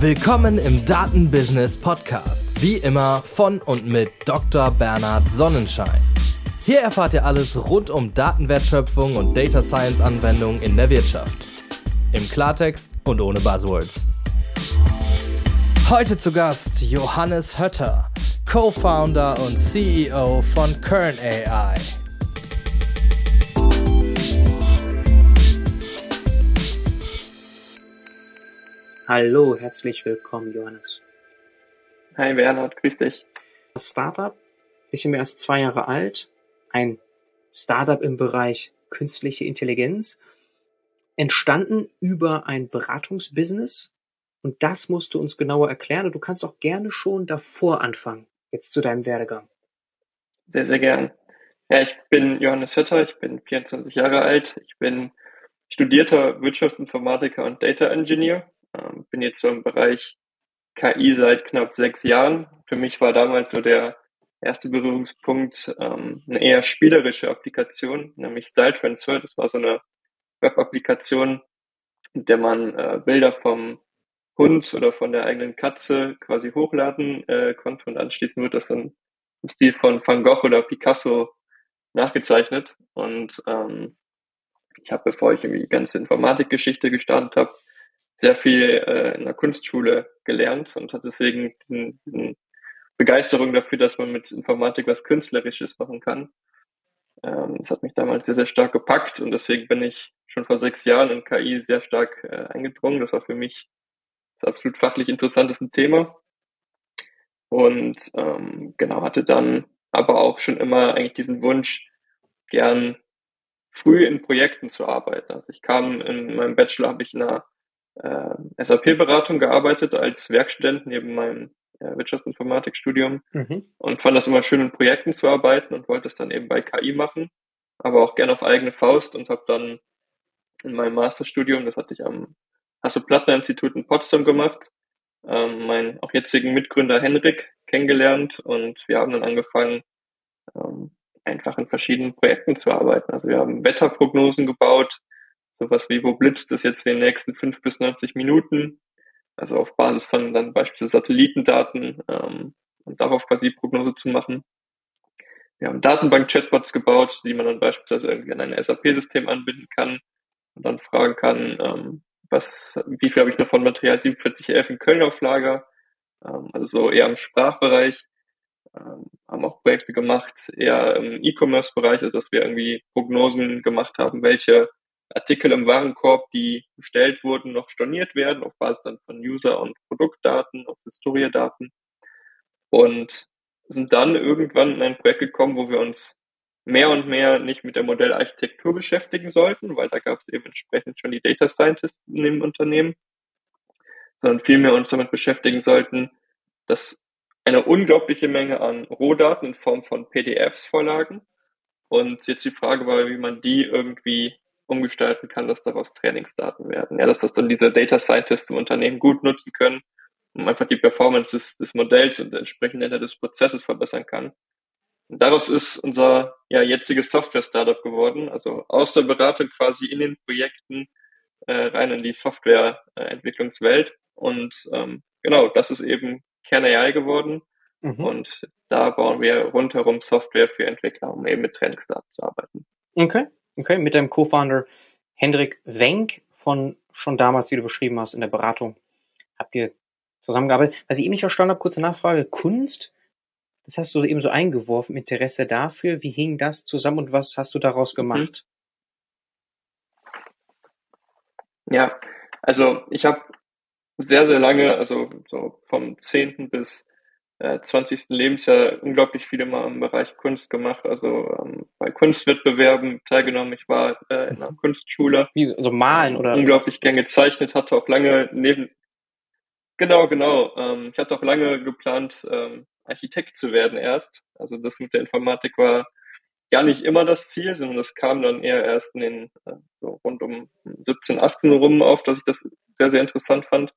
Willkommen im Datenbusiness Podcast. Wie immer von und mit Dr. Bernhard Sonnenschein. Hier erfahrt ihr alles rund um Datenwertschöpfung und Data Science Anwendungen in der Wirtschaft. Im Klartext und ohne Buzzwords. Heute zu Gast Johannes Hötter, Co-Founder und CEO von Kern AI. Hallo, herzlich willkommen, Johannes. Hi Bernhard, grüß dich. Das Startup, bisschen mehr als zwei Jahre alt, ein Startup im Bereich künstliche Intelligenz, entstanden über ein Beratungsbusiness und das musst du uns genauer erklären und du kannst auch gerne schon davor anfangen, jetzt zu deinem Werdegang. Sehr, sehr gern. Ja, ich bin Johannes Hötter, ich bin 24 Jahre alt, ich bin studierter Wirtschaftsinformatiker und Data Engineer bin jetzt so im Bereich KI seit knapp sechs Jahren. Für mich war damals so der erste Berührungspunkt ähm, eine eher spielerische Applikation, nämlich Style Transfer. Das war so eine Web-Applikation, in der man äh, Bilder vom Hund oder von der eigenen Katze quasi hochladen äh, konnte und anschließend wird das dann im Stil von Van Gogh oder Picasso nachgezeichnet. Und ähm, ich habe, bevor ich irgendwie die ganze Informatikgeschichte gestartet habe, sehr viel äh, in der Kunstschule gelernt und hat deswegen diesen, diesen Begeisterung dafür, dass man mit Informatik was Künstlerisches machen kann. Ähm, das hat mich damals sehr, sehr stark gepackt und deswegen bin ich schon vor sechs Jahren in KI sehr stark äh, eingedrungen. Das war für mich das absolut fachlich interessanteste Thema. Und ähm, genau, hatte dann aber auch schon immer eigentlich diesen Wunsch, gern früh in Projekten zu arbeiten. Also ich kam in meinem Bachelor, habe ich in einer äh, SAP-Beratung gearbeitet als Werkstudent neben meinem äh, Wirtschaftsinformatikstudium mhm. und fand das immer schön, in Projekten zu arbeiten und wollte es dann eben bei KI machen, aber auch gerne auf eigene Faust und habe dann in meinem Masterstudium, das hatte ich am Hasso-Plattner-Institut in Potsdam gemacht, ähm, meinen auch jetzigen Mitgründer Henrik kennengelernt und wir haben dann angefangen, ähm, einfach in verschiedenen Projekten zu arbeiten. Also wir haben Wetterprognosen gebaut, sowas wie, wo blitzt es jetzt in den nächsten fünf bis 90 Minuten? Also auf Basis von dann beispielsweise Satellitendaten ähm, und darauf quasi Prognose zu machen. Wir haben Datenbank-Chatbots gebaut, die man dann beispielsweise irgendwie an ein SAP-System anbinden kann und dann fragen kann, ähm, was, wie viel habe ich noch von Material 4711 in Köln auf Lager? Ähm, also so eher im Sprachbereich. Ähm, haben auch Projekte gemacht, eher im E-Commerce-Bereich, also dass wir irgendwie Prognosen gemacht haben, welche Artikel im Warenkorb, die bestellt wurden, noch storniert werden, auf Basis dann von User- und Produktdaten, auf Historiedaten. Und sind dann irgendwann in ein Projekt gekommen, wo wir uns mehr und mehr nicht mit der Modellarchitektur beschäftigen sollten, weil da gab es eben entsprechend schon die Data Scientists in dem Unternehmen, sondern vielmehr uns damit beschäftigen sollten, dass eine unglaubliche Menge an Rohdaten in Form von PDFs vorlagen. Und jetzt die Frage war, wie man die irgendwie umgestalten kann, dass daraus Trainingsdaten werden. Ja, dass das dann diese Data Scientists im Unternehmen gut nutzen können, um einfach die Performance des, des Modells und entsprechend des Prozesses verbessern kann. Und daraus ist unser ja, jetziges Software-Startup geworden, also aus der Beratung quasi in den Projekten äh, rein in die Softwareentwicklungswelt. Und ähm, genau, das ist eben Kern AI geworden. Mhm. Und da bauen wir rundherum Software für Entwickler, um eben mit Trainingsdaten zu arbeiten. Okay. Okay, mit deinem Co-Founder Hendrik Wenk von schon damals, wie du beschrieben hast, in der Beratung habt ihr zusammengearbeitet. Was ich eben nicht verstanden habe, kurze Nachfrage, Kunst, das hast du eben so eingeworfen, Interesse dafür. Wie hing das zusammen und was hast du daraus gemacht? Ja, also ich habe sehr, sehr lange, also so vom 10. bis äh, 20. Lebensjahr unglaublich viele mal im Bereich Kunst gemacht, also ähm, bei Kunstwettbewerben teilgenommen. Ich war äh, in einer Kunstschule. Wie, also malen oder? Unglaublich gern gezeichnet, hatte auch lange neben, genau, genau, ähm, ich hatte auch lange geplant, ähm, Architekt zu werden erst. Also das mit der Informatik war gar nicht immer das Ziel, sondern das kam dann eher erst in den, äh, so rund um 17, 18 rum auf, dass ich das sehr, sehr interessant fand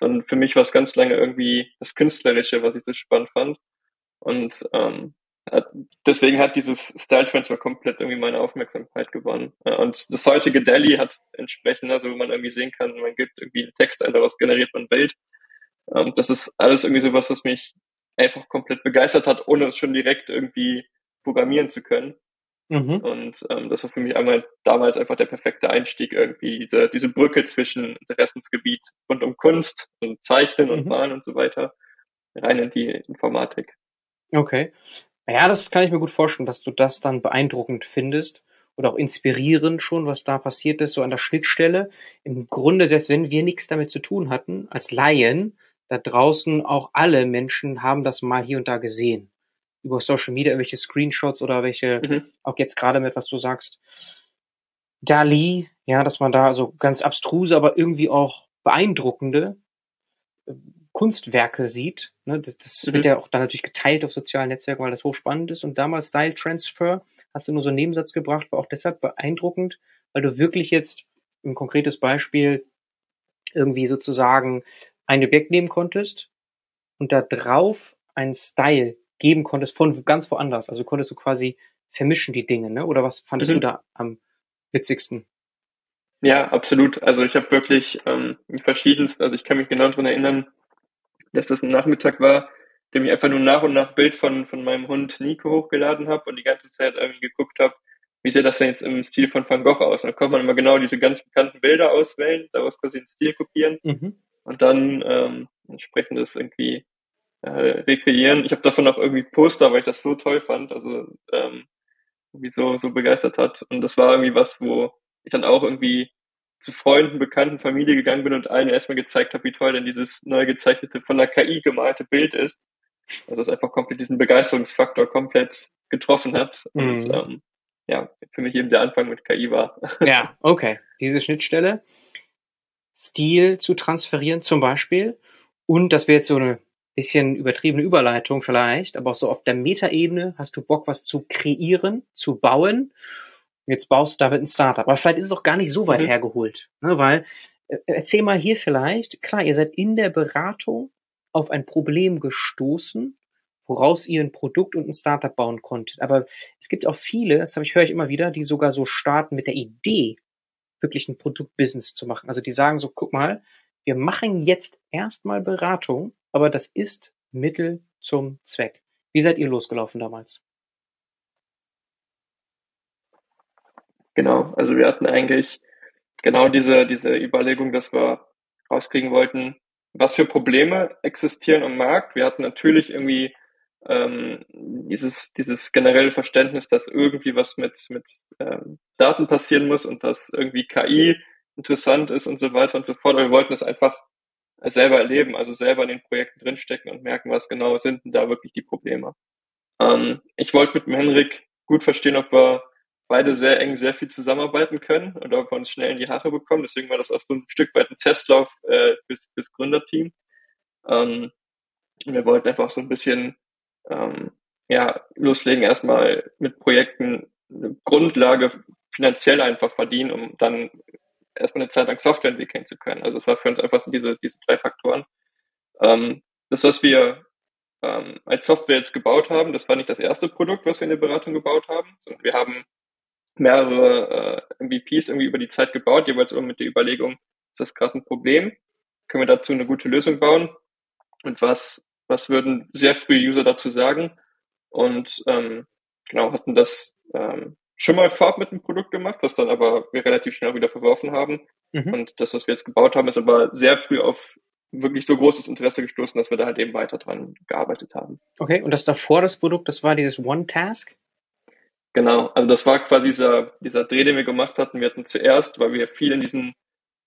sondern für mich war es ganz lange irgendwie das Künstlerische, was ich so spannend fand. Und ähm, deswegen hat dieses Style Transfer komplett irgendwie meine Aufmerksamkeit gewonnen. Und das heutige Delhi hat entsprechend, also wo man irgendwie sehen kann, man gibt irgendwie einen Text ein, daraus generiert man ein Bild. Ähm, das ist alles irgendwie sowas, was mich einfach komplett begeistert hat, ohne es schon direkt irgendwie programmieren zu können. Mhm. Und ähm, das war für mich einmal damals einfach der perfekte Einstieg, irgendwie diese, diese Brücke zwischen Interessensgebiet rund um Kunst und Zeichnen und mhm. Malen und so weiter rein in die Informatik. Okay. Ja, das kann ich mir gut vorstellen, dass du das dann beeindruckend findest oder auch inspirierend schon, was da passiert ist, so an der Schnittstelle. Im Grunde, selbst wenn wir nichts damit zu tun hatten, als Laien, da draußen auch alle Menschen haben das mal hier und da gesehen. Über Social Media, irgendwelche Screenshots oder welche, mhm. auch jetzt gerade mit, was du sagst, Dali, ja, dass man da so ganz abstruse, aber irgendwie auch beeindruckende äh, Kunstwerke sieht. Ne? Das, das mhm. wird ja auch dann natürlich geteilt auf sozialen Netzwerken, weil das hochspannend ist. Und damals Style Transfer hast du nur so einen Nebensatz gebracht, war auch deshalb beeindruckend, weil du wirklich jetzt ein konkretes Beispiel irgendwie sozusagen ein Objekt nehmen konntest und da drauf einen Style geben konntest von ganz woanders. Also konntest du quasi vermischen die Dinge, ne? Oder was fandest mhm. du da am witzigsten? Ja, absolut. Also ich habe wirklich ähm, die verschiedensten, also ich kann mich genau daran erinnern, dass das ein Nachmittag war, dem ich einfach nur nach und nach Bild von, von meinem Hund Nico hochgeladen habe und die ganze Zeit irgendwie geguckt habe, wie sieht das denn jetzt im Stil von Van Gogh aus? Und dann konnte man immer genau diese ganz bekannten Bilder auswählen, daraus quasi den Stil kopieren. Mhm und dann ähm, entsprechend das irgendwie äh, rekreieren. Ich habe davon auch irgendwie Poster, weil ich das so toll fand, also ähm, irgendwie so, so begeistert hat. Und das war irgendwie was, wo ich dann auch irgendwie zu Freunden, Bekannten, Familie gegangen bin und allen erstmal gezeigt habe, wie toll denn dieses neu gezeichnete, von der KI gemalte Bild ist. Also es einfach komplett diesen Begeisterungsfaktor komplett getroffen hat. Und mhm. ähm, ja, für mich eben der Anfang mit KI war. Ja, okay. Diese Schnittstelle. Stil zu transferieren zum Beispiel. Und das wäre jetzt so eine bisschen übertriebene Überleitung vielleicht, aber auch so auf der Metaebene hast du Bock, was zu kreieren, zu bauen. Jetzt baust du damit ein Startup. Aber vielleicht ist es auch gar nicht so weit mhm. hergeholt, ne? weil äh, erzähl mal hier vielleicht, klar, ihr seid in der Beratung auf ein Problem gestoßen, woraus ihr ein Produkt und ein Startup bauen konntet. Aber es gibt auch viele, das habe ich höre ich immer wieder, die sogar so starten mit der Idee wirklich ein Produktbusiness zu machen. Also die sagen so, guck mal, wir machen jetzt erstmal Beratung, aber das ist Mittel zum Zweck. Wie seid ihr losgelaufen damals? Genau, also wir hatten eigentlich genau diese, diese Überlegung, dass wir rauskriegen wollten, was für Probleme existieren am Markt. Wir hatten natürlich irgendwie ähm, dieses, dieses generelle Verständnis, dass irgendwie was mit, mit ähm, Daten passieren muss und dass irgendwie KI interessant ist und so weiter und so fort. Aber wir wollten es einfach selber erleben, also selber in den Projekten drinstecken und merken, was genau sind denn da wirklich die Probleme. Ähm, ich wollte mit dem Henrik gut verstehen, ob wir beide sehr eng sehr viel zusammenarbeiten können und ob wir uns schnell in die Haare bekommen. Deswegen war das auch so ein Stück weit ein Testlauf äh, fürs, fürs Gründerteam. Ähm, wir wollten einfach so ein bisschen ähm, ja, loslegen, erstmal mit Projekten eine Grundlage finanziell einfach verdienen, um dann erstmal eine Zeit lang Software entwickeln zu können. Also das war für uns einfach so diese, diese drei Faktoren. Ähm, das, was wir ähm, als Software jetzt gebaut haben, das war nicht das erste Produkt, was wir in der Beratung gebaut haben, sondern wir haben mehrere äh, MVPs irgendwie über die Zeit gebaut, jeweils immer mit der Überlegung, ist das gerade ein Problem? Können wir dazu eine gute Lösung bauen? Und was was würden sehr früh User dazu sagen? Und ähm, genau, hatten das ähm, schon mal vorab mit dem Produkt gemacht, was dann aber wir relativ schnell wieder verworfen haben. Mhm. Und das, was wir jetzt gebaut haben, ist aber sehr früh auf wirklich so großes Interesse gestoßen, dass wir da halt eben weiter dran gearbeitet haben. Okay, und das davor das Produkt, das war dieses One-Task? Genau, also das war quasi dieser, dieser Dreh, den wir gemacht hatten. Wir hatten zuerst, weil wir viel in diesen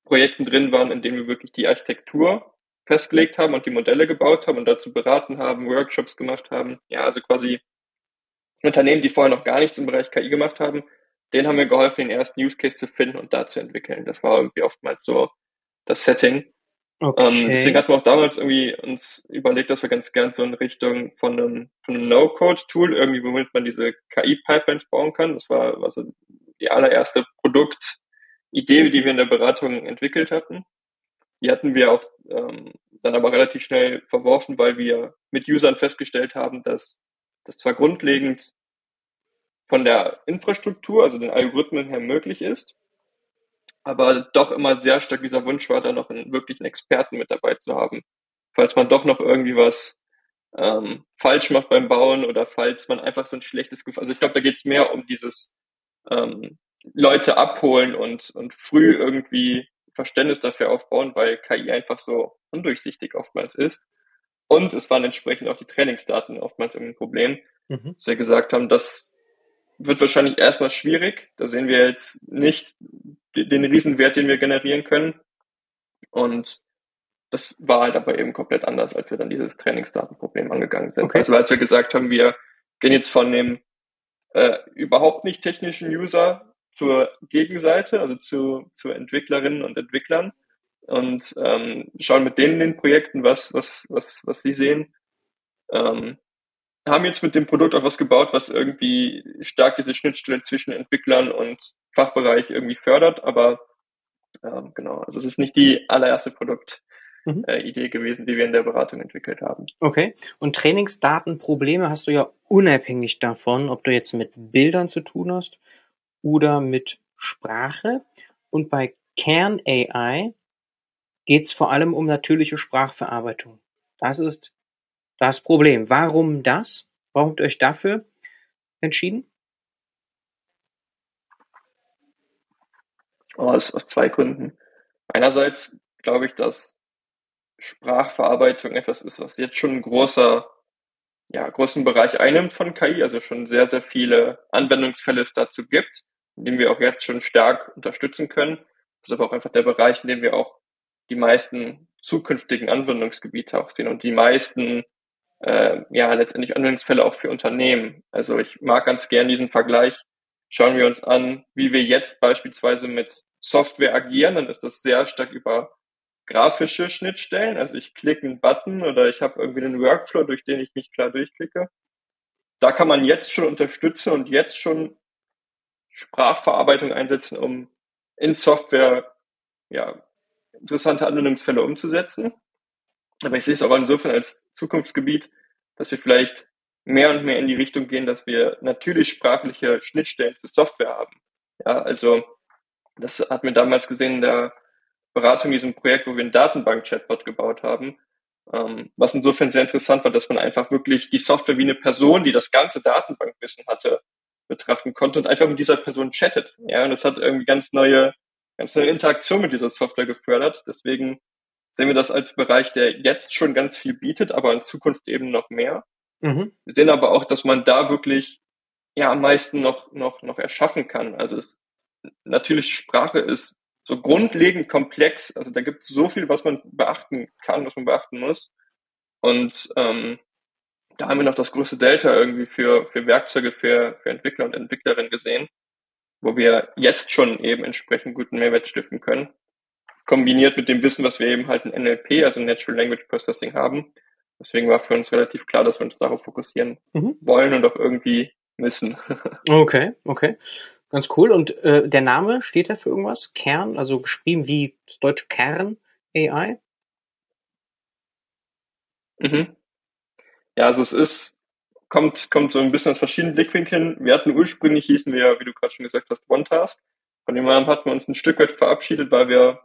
Projekten drin waren, in denen wir wirklich die Architektur festgelegt haben und die Modelle gebaut haben und dazu beraten haben, Workshops gemacht haben. Ja, also quasi Unternehmen, die vorher noch gar nichts im Bereich KI gemacht haben, denen haben wir geholfen, den ersten Use Case zu finden und da zu entwickeln. Das war irgendwie oftmals so das Setting. Okay. Ähm, deswegen hatten wir auch damals irgendwie uns überlegt, dass wir ganz gern so in Richtung von einem, von einem No-Code-Tool irgendwie, womit man diese KI-Pipelines bauen kann. Das war also die allererste Produktidee, die wir in der Beratung entwickelt hatten. Die hatten wir auch ähm, dann aber relativ schnell verworfen, weil wir mit Usern festgestellt haben, dass das zwar grundlegend von der Infrastruktur, also den Algorithmen her möglich ist, aber doch immer sehr stark dieser Wunsch war, da noch einen wirklichen Experten mit dabei zu haben, falls man doch noch irgendwie was ähm, falsch macht beim Bauen oder falls man einfach so ein schlechtes Gefühl, also ich glaube, da geht es mehr um dieses ähm, Leute abholen und, und früh irgendwie Verständnis dafür aufbauen, weil KI einfach so undurchsichtig oftmals ist. Und es waren entsprechend auch die Trainingsdaten oftmals ein Problem, mhm. dass wir gesagt haben, das wird wahrscheinlich erstmal schwierig. Da sehen wir jetzt nicht den Riesenwert, den wir generieren können. Und das war halt aber eben komplett anders, als wir dann dieses Trainingsdatenproblem angegangen sind. Okay. Also als wir gesagt haben, wir gehen jetzt von dem äh, überhaupt nicht technischen User zur Gegenseite, also zu, zu Entwicklerinnen und Entwicklern und ähm, schauen mit denen in den Projekten, was, was, was, was sie sehen. Ähm, haben jetzt mit dem Produkt auch was gebaut, was irgendwie stark diese Schnittstelle zwischen Entwicklern und Fachbereich irgendwie fördert, aber ähm, genau, also es ist nicht die allererste Produkt, mhm. Idee gewesen, die wir in der Beratung entwickelt haben. Okay. Und Trainingsdatenprobleme hast du ja unabhängig davon, ob du jetzt mit Bildern zu tun hast oder mit Sprache. Und bei Kern AI geht es vor allem um natürliche Sprachverarbeitung. Das ist das Problem. Warum das? Warum habt ihr euch dafür entschieden? Aus, aus zwei Gründen. Einerseits glaube ich, dass Sprachverarbeitung etwas ist, was jetzt schon ein großer, ja, großen Bereich einnimmt von KI, also schon sehr, sehr viele Anwendungsfälle es dazu gibt, in denen wir auch jetzt schon stark unterstützen können. Das ist aber auch einfach der Bereich, in dem wir auch die meisten zukünftigen Anwendungsgebiete auch sehen und die meisten äh, ja letztendlich Anwendungsfälle auch für Unternehmen. Also ich mag ganz gern diesen Vergleich. Schauen wir uns an, wie wir jetzt beispielsweise mit Software agieren, dann ist das sehr stark über grafische Schnittstellen. Also ich klicke einen Button oder ich habe irgendwie einen Workflow, durch den ich mich klar durchklicke. Da kann man jetzt schon unterstützen und jetzt schon Sprachverarbeitung einsetzen, um in Software ja, interessante Anwendungsfälle umzusetzen. Aber ich sehe es auch insofern als Zukunftsgebiet, dass wir vielleicht mehr und mehr in die Richtung gehen, dass wir natürlich sprachliche Schnittstellen zur Software haben. Ja, also das hat mir damals gesehen in der Beratung in diesem Projekt, wo wir einen Datenbank-Chatbot gebaut haben. Ähm, was insofern sehr interessant war, dass man einfach wirklich die Software wie eine Person, die das ganze Datenbankwissen hatte, betrachten konnte und einfach mit dieser Person chattet. Ja, und das hat irgendwie ganz neue, ganz neue Interaktion mit dieser Software gefördert. Deswegen sehen wir das als Bereich, der jetzt schon ganz viel bietet, aber in Zukunft eben noch mehr. Mhm. Wir sehen aber auch, dass man da wirklich ja am meisten noch noch noch erschaffen kann. Also es natürlich Sprache ist so grundlegend komplex. Also da gibt es so viel, was man beachten kann, was man beachten muss. Und ähm, da haben wir noch das größte Delta irgendwie für, für Werkzeuge für, für Entwickler und Entwicklerinnen gesehen, wo wir jetzt schon eben entsprechend guten Mehrwert stiften können. Kombiniert mit dem Wissen, was wir eben halt in NLP, also Natural Language Processing haben. Deswegen war für uns relativ klar, dass wir uns darauf fokussieren mhm. wollen und auch irgendwie müssen. okay, okay. Ganz cool. Und äh, der Name steht da für irgendwas? Kern, also geschrieben wie das deutsche Kern AI? Mhm. Ja, also es ist, kommt, kommt so ein bisschen aus verschiedenen Blickwinkeln. Wir hatten ursprünglich, hießen wir, wie du gerade schon gesagt hast, OneTask. Von dem Namen hatten wir uns ein Stück weit verabschiedet, weil wir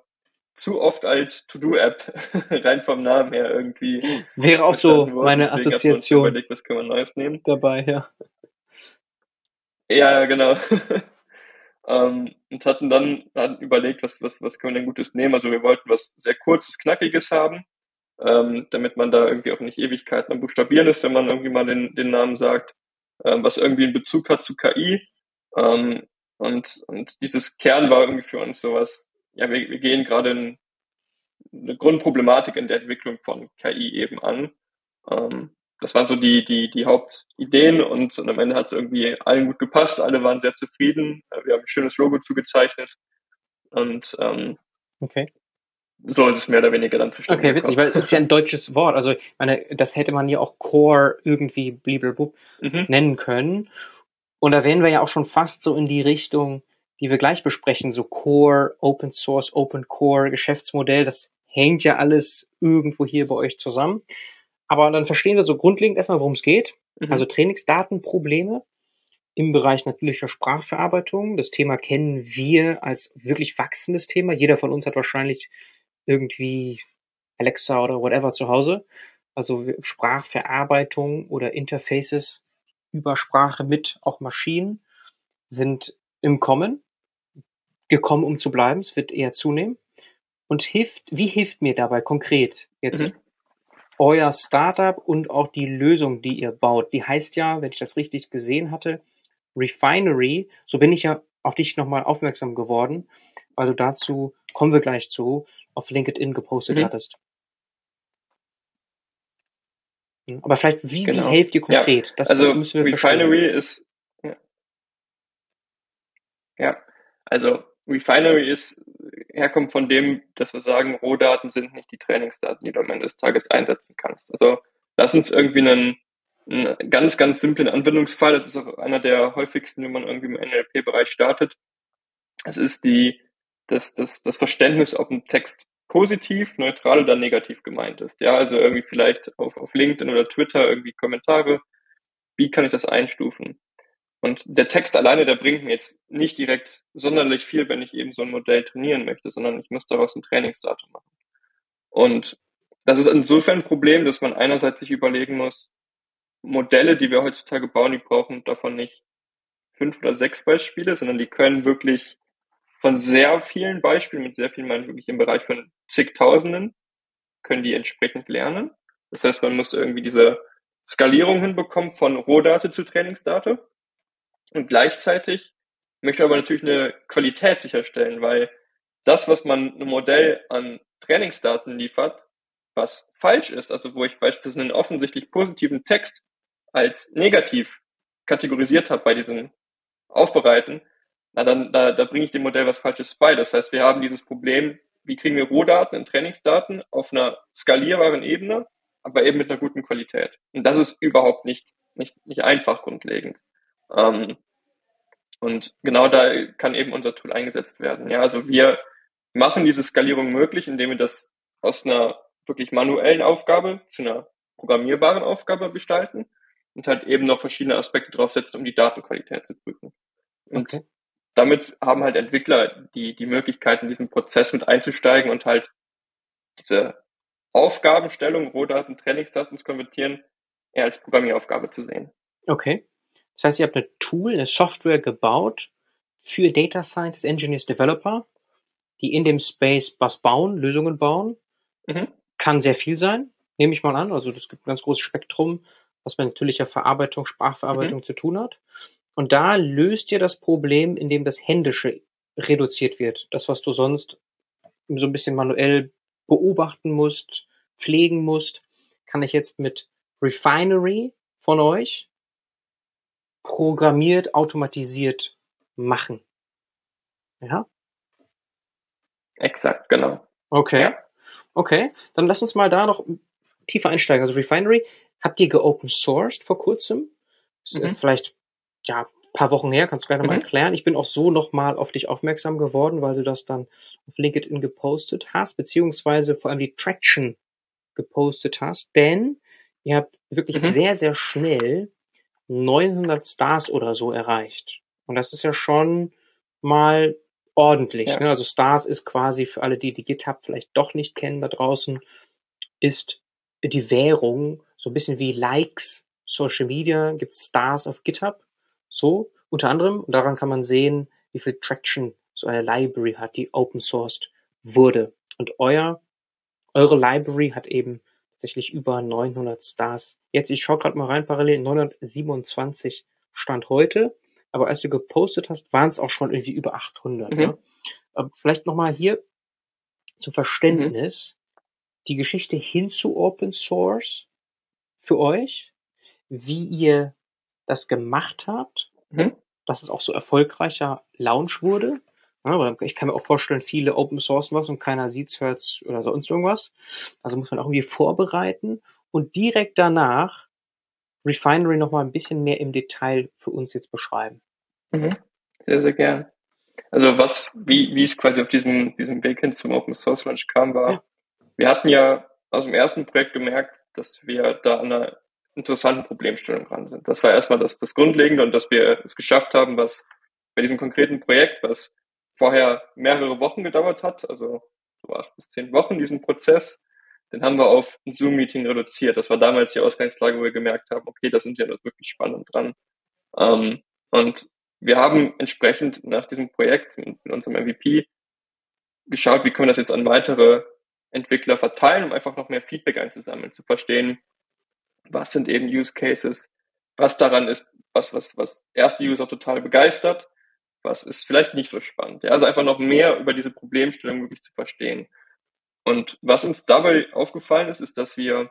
zu oft als To-Do-App rein vom Namen her irgendwie. Wäre auch so meine Deswegen Assoziation. Überlegt, was können wir Neues nehmen? Dabei, ja. Ja, genau. ähm, und hatten dann hatten überlegt, was, was, was können wir denn Gutes nehmen. Also wir wollten was sehr kurzes, knackiges haben, ähm, damit man da irgendwie auch nicht Ewigkeiten am Buchstabieren ist, wenn man irgendwie mal den, den Namen sagt, ähm, was irgendwie einen Bezug hat zu KI. Ähm, und, und dieses Kern war irgendwie für uns sowas, ja, wir, wir gehen gerade in eine Grundproblematik in der Entwicklung von KI eben an. Ähm, das waren so die, die, die Hauptideen und, und am Ende hat es irgendwie allen gut gepasst, alle waren sehr zufrieden. Wir haben ein schönes Logo zugezeichnet und ähm, okay. So ist es mehr oder weniger dann zustande Okay, witzig, weil es ist ja ein deutsches Wort. Also, meine, das hätte man ja auch Core irgendwie blablabla mhm. nennen können. Und da wären wir ja auch schon fast so in die Richtung, die wir gleich besprechen, so Core, Open Source, Open Core, Geschäftsmodell, das hängt ja alles irgendwo hier bei euch zusammen. Aber dann verstehen wir so grundlegend erstmal, worum es geht. Mhm. Also Trainingsdatenprobleme im Bereich natürlicher Sprachverarbeitung. Das Thema kennen wir als wirklich wachsendes Thema. Jeder von uns hat wahrscheinlich irgendwie Alexa oder whatever zu Hause. Also Sprachverarbeitung oder Interfaces über Sprache mit auch Maschinen sind im Kommen, gekommen, um zu bleiben. Es wird eher zunehmen. Und hilft, wie hilft mir dabei konkret jetzt mhm. euer Startup und auch die Lösung, die ihr baut? Die heißt ja, wenn ich das richtig gesehen hatte, Refinery. So bin ich ja auf dich nochmal aufmerksam geworden, du dazu, kommen wir gleich zu, auf LinkedIn gepostet mhm. hattest. Hm, aber vielleicht, wie, genau. wie helft ihr konkret? Ja. Das also Refinery ist ja. ja, also Refinery ist herkommt von dem, dass wir sagen, Rohdaten sind nicht die Trainingsdaten, die du am Ende des Tages einsetzen kannst. Also lass uns irgendwie einen, einen ganz, ganz simplen Anwendungsfall, das ist auch einer der häufigsten, wenn man irgendwie im NLP-Bereich startet. Es ist die, das, das, das Verständnis, ob ein Text positiv, neutral oder negativ gemeint ist. Ja, also irgendwie vielleicht auf, auf LinkedIn oder Twitter irgendwie Kommentare. Wie kann ich das einstufen? Und der Text alleine, der bringt mir jetzt nicht direkt sonderlich viel, wenn ich eben so ein Modell trainieren möchte, sondern ich muss daraus ein Trainingsdatum machen. Und das ist insofern ein Problem, dass man einerseits sich überlegen muss, Modelle, die wir heutzutage bauen, die brauchen davon nicht fünf oder sechs Beispiele, sondern die können wirklich von sehr vielen Beispielen, mit sehr vielen meine ich wirklich im Bereich von zigtausenden, können die entsprechend lernen. Das heißt, man muss irgendwie diese Skalierung hinbekommen von Rohdate zu Trainingsdate. Und gleichzeitig möchte aber natürlich eine Qualität sicherstellen, weil das, was man einem Modell an Trainingsdaten liefert, was falsch ist, also wo ich beispielsweise einen offensichtlich positiven Text als negativ kategorisiert habe bei diesem Aufbereiten, na dann da, da bringe ich dem Modell was Falsches bei. Das heißt, wir haben dieses Problem, wie kriegen wir Rohdaten und Trainingsdaten auf einer skalierbaren Ebene, aber eben mit einer guten Qualität. Und das ist überhaupt nicht, nicht, nicht einfach grundlegend. Ähm, und genau da kann eben unser Tool eingesetzt werden. Ja, also wir machen diese Skalierung möglich, indem wir das aus einer wirklich manuellen Aufgabe zu einer programmierbaren Aufgabe gestalten und halt eben noch verschiedene Aspekte draufsetzen, um die Datenqualität zu prüfen. Und okay damit haben halt Entwickler die, die Möglichkeit, in diesen Prozess mit einzusteigen und halt diese Aufgabenstellung, Rohdaten, Trainingsdaten zu konvertieren, eher als Programmieraufgabe zu sehen. Okay. Das heißt, ihr habt eine Tool, eine Software gebaut für Data Scientist, Engineers, Developer, die in dem Space was bauen, Lösungen bauen. Mhm. Kann sehr viel sein, nehme ich mal an. Also es gibt ein ganz großes Spektrum, was mit natürlicher Verarbeitung, Sprachverarbeitung mhm. zu tun hat. Und da löst ihr das Problem, indem das Händische reduziert wird. Das, was du sonst so ein bisschen manuell beobachten musst, pflegen musst, kann ich jetzt mit Refinery von euch programmiert, automatisiert machen. Ja? Exakt, genau. Okay. Ja. Okay, dann lass uns mal da noch tiefer einsteigen. Also Refinery habt ihr geopen sourced vor kurzem? Ist mhm. vielleicht ja, paar Wochen her, kannst du gleich nochmal mhm. erklären. Ich bin auch so nochmal auf dich aufmerksam geworden, weil du das dann auf LinkedIn gepostet hast, beziehungsweise vor allem die Traction gepostet hast, denn ihr habt wirklich mhm. sehr, sehr schnell 900 Stars oder so erreicht. Und das ist ja schon mal ordentlich. Ja. Ne? Also Stars ist quasi für alle, die die GitHub vielleicht doch nicht kennen da draußen, ist die Währung, so ein bisschen wie Likes, Social Media, gibt Stars auf GitHub. So, unter anderem, und daran kann man sehen, wie viel Traction so eine Library hat, die open sourced wurde. Und euer, eure Library hat eben tatsächlich über 900 Stars. Jetzt, ich schaue gerade mal rein, parallel 927 Stand heute. Aber als du gepostet hast, waren es auch schon irgendwie über 800. Mhm. Ne? Aber vielleicht nochmal hier zum Verständnis. Mhm. Die Geschichte hin zu Open Source für euch, wie ihr das gemacht habt, mhm. dass es auch so erfolgreicher Launch wurde. Ja, ich kann mir auch vorstellen, viele Open Source was und keiner sieht's, hört's oder sonst irgendwas. Also muss man auch irgendwie vorbereiten und direkt danach Refinery noch mal ein bisschen mehr im Detail für uns jetzt beschreiben. Mhm. Sehr, sehr gern. Also was, wie, wie es quasi auf diesem, diesem Weg hin zum Open Source Launch kam, war, ja. wir hatten ja aus dem ersten Projekt gemerkt, dass wir da an einer interessanten Problemstellungen dran sind. Das war erstmal das, das Grundlegende und dass wir es geschafft haben, was bei diesem konkreten Projekt, was vorher mehrere Wochen gedauert hat, also so acht bis zehn Wochen, diesen Prozess, den haben wir auf ein Zoom-Meeting reduziert. Das war damals die Ausgangslage, wo wir gemerkt haben, okay, das sind ja wirklich spannend dran. Ähm, und wir haben entsprechend nach diesem Projekt mit unserem MVP geschaut, wie können wir das jetzt an weitere Entwickler verteilen, um einfach noch mehr Feedback einzusammeln, zu verstehen, was sind eben Use Cases, was daran ist, was, was, was erste User total begeistert, was ist vielleicht nicht so spannend. Ja, also einfach noch mehr über diese Problemstellung wirklich zu verstehen. Und was uns dabei aufgefallen ist, ist, dass wir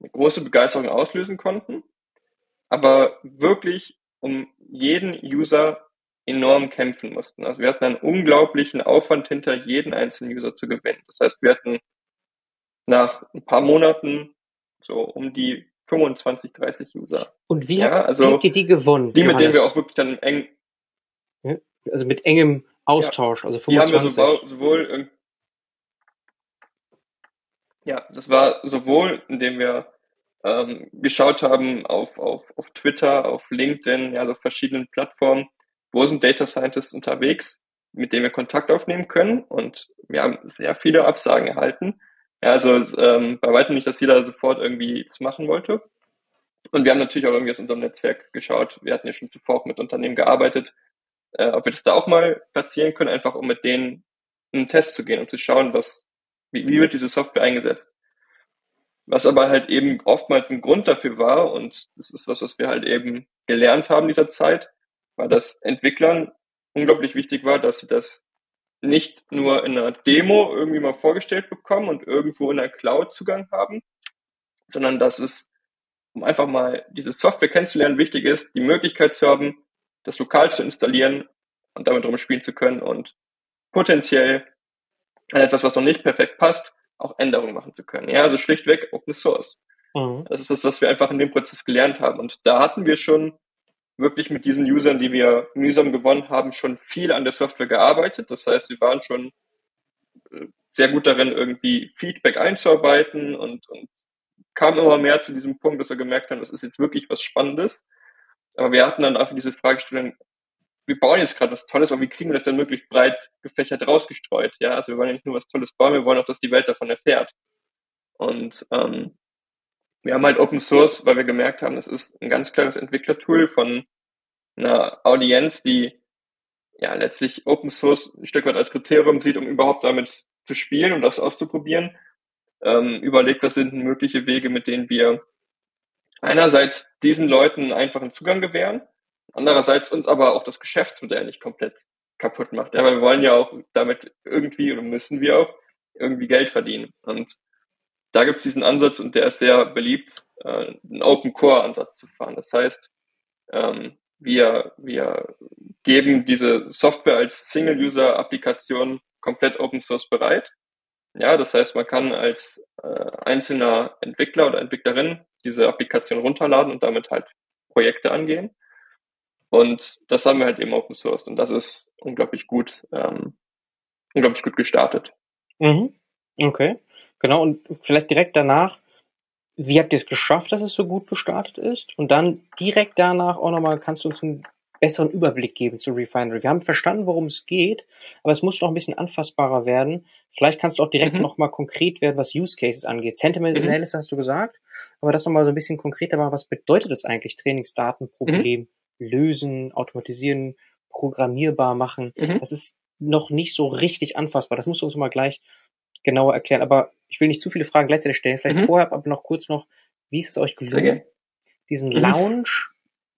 eine große Begeisterung auslösen konnten, aber wirklich um jeden User enorm kämpfen mussten. Also wir hatten einen unglaublichen Aufwand hinter jeden einzelnen User zu gewinnen. Das heißt, wir hatten nach ein paar Monaten so um die 25, 30 User. Und wie, ja, also habt ihr die gewonnen? Die, mit denen wir auch wirklich dann eng. Also mit engem Austausch, ja, also 25. Die haben wir sowohl, sowohl ja, das war sowohl, indem wir ähm, geschaut haben auf, auf, auf Twitter, auf LinkedIn, ja, auf verschiedenen Plattformen, wo sind Data Scientists unterwegs, mit denen wir Kontakt aufnehmen können. Und wir haben sehr viele Absagen erhalten. Ja, also ähm, bei weitem nicht, dass jeder sofort irgendwie es machen wollte. Und wir haben natürlich auch irgendwie aus unserem Netzwerk geschaut. Wir hatten ja schon zuvor auch mit Unternehmen gearbeitet, äh, ob wir das da auch mal platzieren können, einfach um mit denen einen Test zu gehen, um zu schauen, was, wie, wie wird diese Software eingesetzt. Was aber halt eben oftmals ein Grund dafür war, und das ist was, was wir halt eben gelernt haben in dieser Zeit, war, dass Entwicklern unglaublich wichtig war, dass sie das nicht nur in einer Demo irgendwie mal vorgestellt bekommen und irgendwo in der Cloud Zugang haben, sondern dass es, um einfach mal diese Software kennenzulernen, wichtig ist, die Möglichkeit zu haben, das lokal zu installieren und damit rumspielen zu können und potenziell an etwas, was noch nicht perfekt passt, auch Änderungen machen zu können. Ja, also schlichtweg Open Source. Mhm. Das ist das, was wir einfach in dem Prozess gelernt haben. Und da hatten wir schon wirklich mit diesen Usern, die wir mühsam gewonnen haben, schon viel an der Software gearbeitet. Das heißt, wir waren schon äh, sehr gut darin, irgendwie Feedback einzuarbeiten und, und kamen immer mehr zu diesem Punkt, dass wir gemerkt haben, das ist jetzt wirklich was Spannendes. Aber wir hatten dann einfach diese Fragestellung, wir bauen jetzt gerade was Tolles, aber wie kriegen wir das denn möglichst breit gefächert rausgestreut? Ja, also wir wollen ja nicht nur was Tolles bauen, wir wollen auch, dass die Welt davon erfährt. Und ähm, wir haben halt Open Source, weil wir gemerkt haben, das ist ein ganz kleines Entwicklertool von einer Audienz, die ja letztlich Open Source ein Stück weit als Kriterium sieht, um überhaupt damit zu spielen und das auszuprobieren. Ähm, überlegt, was sind mögliche Wege, mit denen wir einerseits diesen Leuten einfachen Zugang gewähren, andererseits uns aber auch das Geschäftsmodell nicht komplett kaputt macht. Ja, weil wir wollen ja auch damit irgendwie oder müssen wir auch irgendwie Geld verdienen. Und da gibt es diesen Ansatz und der ist sehr beliebt, äh, einen Open Core Ansatz zu fahren. Das heißt, ähm, wir, wir geben diese Software als Single-User-Applikation komplett Open Source bereit. Ja, das heißt, man kann als äh, einzelner Entwickler oder Entwicklerin diese Applikation runterladen und damit halt Projekte angehen. Und das haben wir halt eben Open Source und das ist unglaublich gut, ähm, unglaublich gut gestartet. Mhm. Okay, genau. Und vielleicht direkt danach, wie habt ihr es geschafft, dass es so gut gestartet ist? Und dann direkt danach auch nochmal, kannst du uns einen besseren Überblick geben zu Refinery. Wir haben verstanden, worum es geht, aber es muss noch ein bisschen anfassbarer werden. Vielleicht kannst du auch direkt mhm. nochmal konkret werden, was Use Cases angeht. Sentiment mhm. Analysis hast du gesagt, aber das nochmal so ein bisschen konkreter machen. Was bedeutet das eigentlich? Trainingsdatenproblem mhm. lösen, automatisieren, programmierbar machen. Mhm. Das ist noch nicht so richtig anfassbar. Das musst du uns mal gleich genauer erklären. Aber ich will nicht zu viele Fragen gleichzeitig stellen. Vielleicht mhm. vorher aber noch kurz noch, wie ist es euch gelungen, diesen mhm. Lounge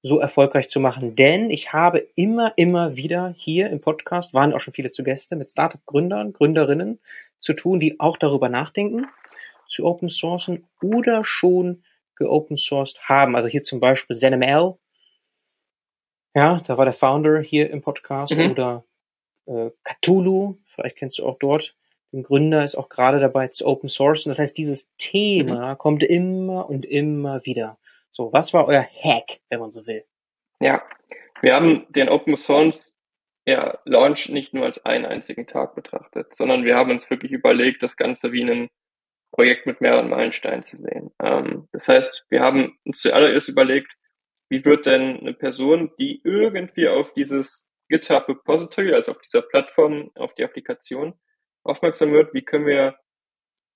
so erfolgreich zu machen? Denn ich habe immer, immer wieder hier im Podcast, waren auch schon viele zu Gäste, mit Startup-Gründern, Gründerinnen zu tun, die auch darüber nachdenken, zu open sourcen oder schon geopen sourced haben. Also hier zum Beispiel ZenML. Ja, da war der Founder hier im Podcast mhm. oder äh, Cthulhu, vielleicht kennst du auch dort den Gründer, ist auch gerade dabei zu open sourcen. Das heißt, dieses Thema mhm. kommt immer und immer wieder. So, was war euer Hack, wenn man so will? Ja, wir haben den Open Source ja, Launch nicht nur als einen einzigen Tag betrachtet, sondern wir haben uns wirklich überlegt, das Ganze wie ein Projekt mit mehreren Meilensteinen zu sehen. Ähm, das heißt, wir haben uns zuallererst überlegt, wie wird denn eine Person, die irgendwie auf dieses GitHub Repository, also auf dieser Plattform, auf die Applikation aufmerksam wird, wie können wir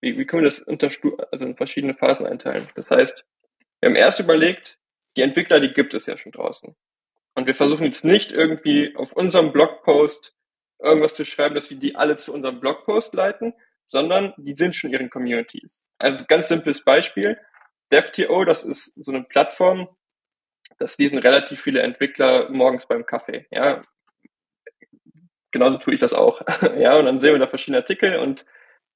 wie, wie können wir das unter, also in verschiedene Phasen einteilen? Das heißt, wir haben erst überlegt, die Entwickler, die gibt es ja schon draußen. Und wir versuchen jetzt nicht irgendwie auf unserem Blogpost irgendwas zu schreiben, dass wir die alle zu unserem Blogpost leiten, sondern die sind schon in ihren Communities. Also ganz simples Beispiel. DevTO, das ist so eine Plattform, das lesen relativ viele Entwickler morgens beim Kaffee. Ja, genauso tue ich das auch. ja, und dann sehen wir da verschiedene Artikel und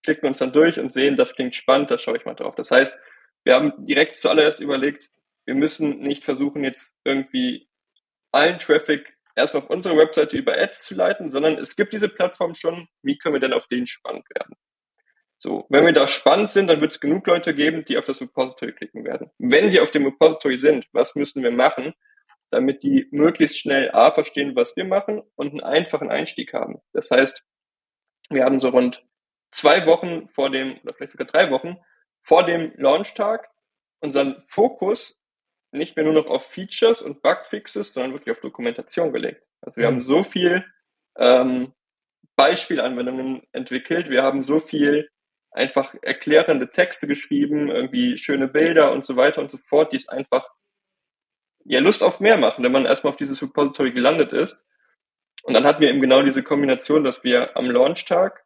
klicken uns dann durch und sehen, das klingt spannend, da schaue ich mal drauf. Das heißt, wir haben direkt zuallererst überlegt, wir müssen nicht versuchen, jetzt irgendwie allen Traffic erstmal auf unsere Webseite über Ads zu leiten, sondern es gibt diese Plattform schon. Wie können wir denn auf denen spannend werden? So, wenn wir da spannend sind, dann wird es genug Leute geben, die auf das Repository klicken werden. Wenn die auf dem Repository sind, was müssen wir machen, damit die möglichst schnell A verstehen, was wir machen und einen einfachen Einstieg haben. Das heißt, wir haben so rund zwei Wochen vor dem, oder vielleicht sogar drei Wochen vor dem Launchtag unseren Fokus nicht mehr nur noch auf Features und Bugfixes, sondern wirklich auf Dokumentation gelegt. Also wir mhm. haben so viel ähm, Beispielanwendungen entwickelt, wir haben so viel einfach erklärende Texte geschrieben, irgendwie schöne Bilder und so weiter und so fort, die es einfach ja Lust auf mehr machen, wenn man erstmal auf dieses Repository gelandet ist. Und dann hatten wir eben genau diese Kombination, dass wir am Launchtag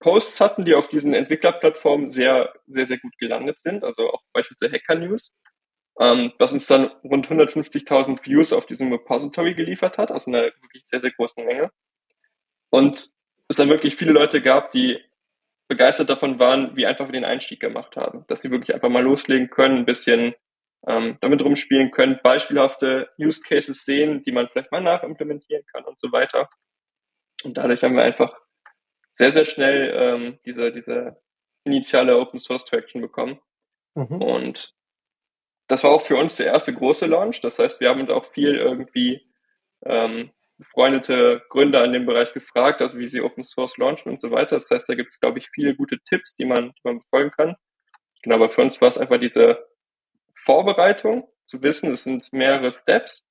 Posts hatten, die auf diesen Entwicklerplattformen sehr, sehr, sehr gut gelandet sind, also auch beispielsweise Hacker News, ähm, was uns dann rund 150.000 Views auf diesem Repository geliefert hat, also eine wirklich sehr, sehr großen Menge. Und es dann wirklich viele Leute gab, die begeistert davon waren, wie einfach wir den Einstieg gemacht haben, dass sie wirklich einfach mal loslegen können, ein bisschen ähm, damit rumspielen können, beispielhafte Use Cases sehen, die man vielleicht mal nachimplementieren kann und so weiter. Und dadurch haben wir einfach sehr, sehr schnell ähm, diese, diese initiale Open Source Traction bekommen. Mhm. Und das war auch für uns der erste große Launch. Das heißt, wir haben uns auch viel irgendwie ähm, befreundete Gründer in dem Bereich gefragt, also wie sie Open Source launchen und so weiter. Das heißt, da gibt es, glaube ich, viele gute Tipps, die man, die man befolgen kann. Genau, aber für uns war es einfach diese Vorbereitung, zu wissen, es sind mehrere Steps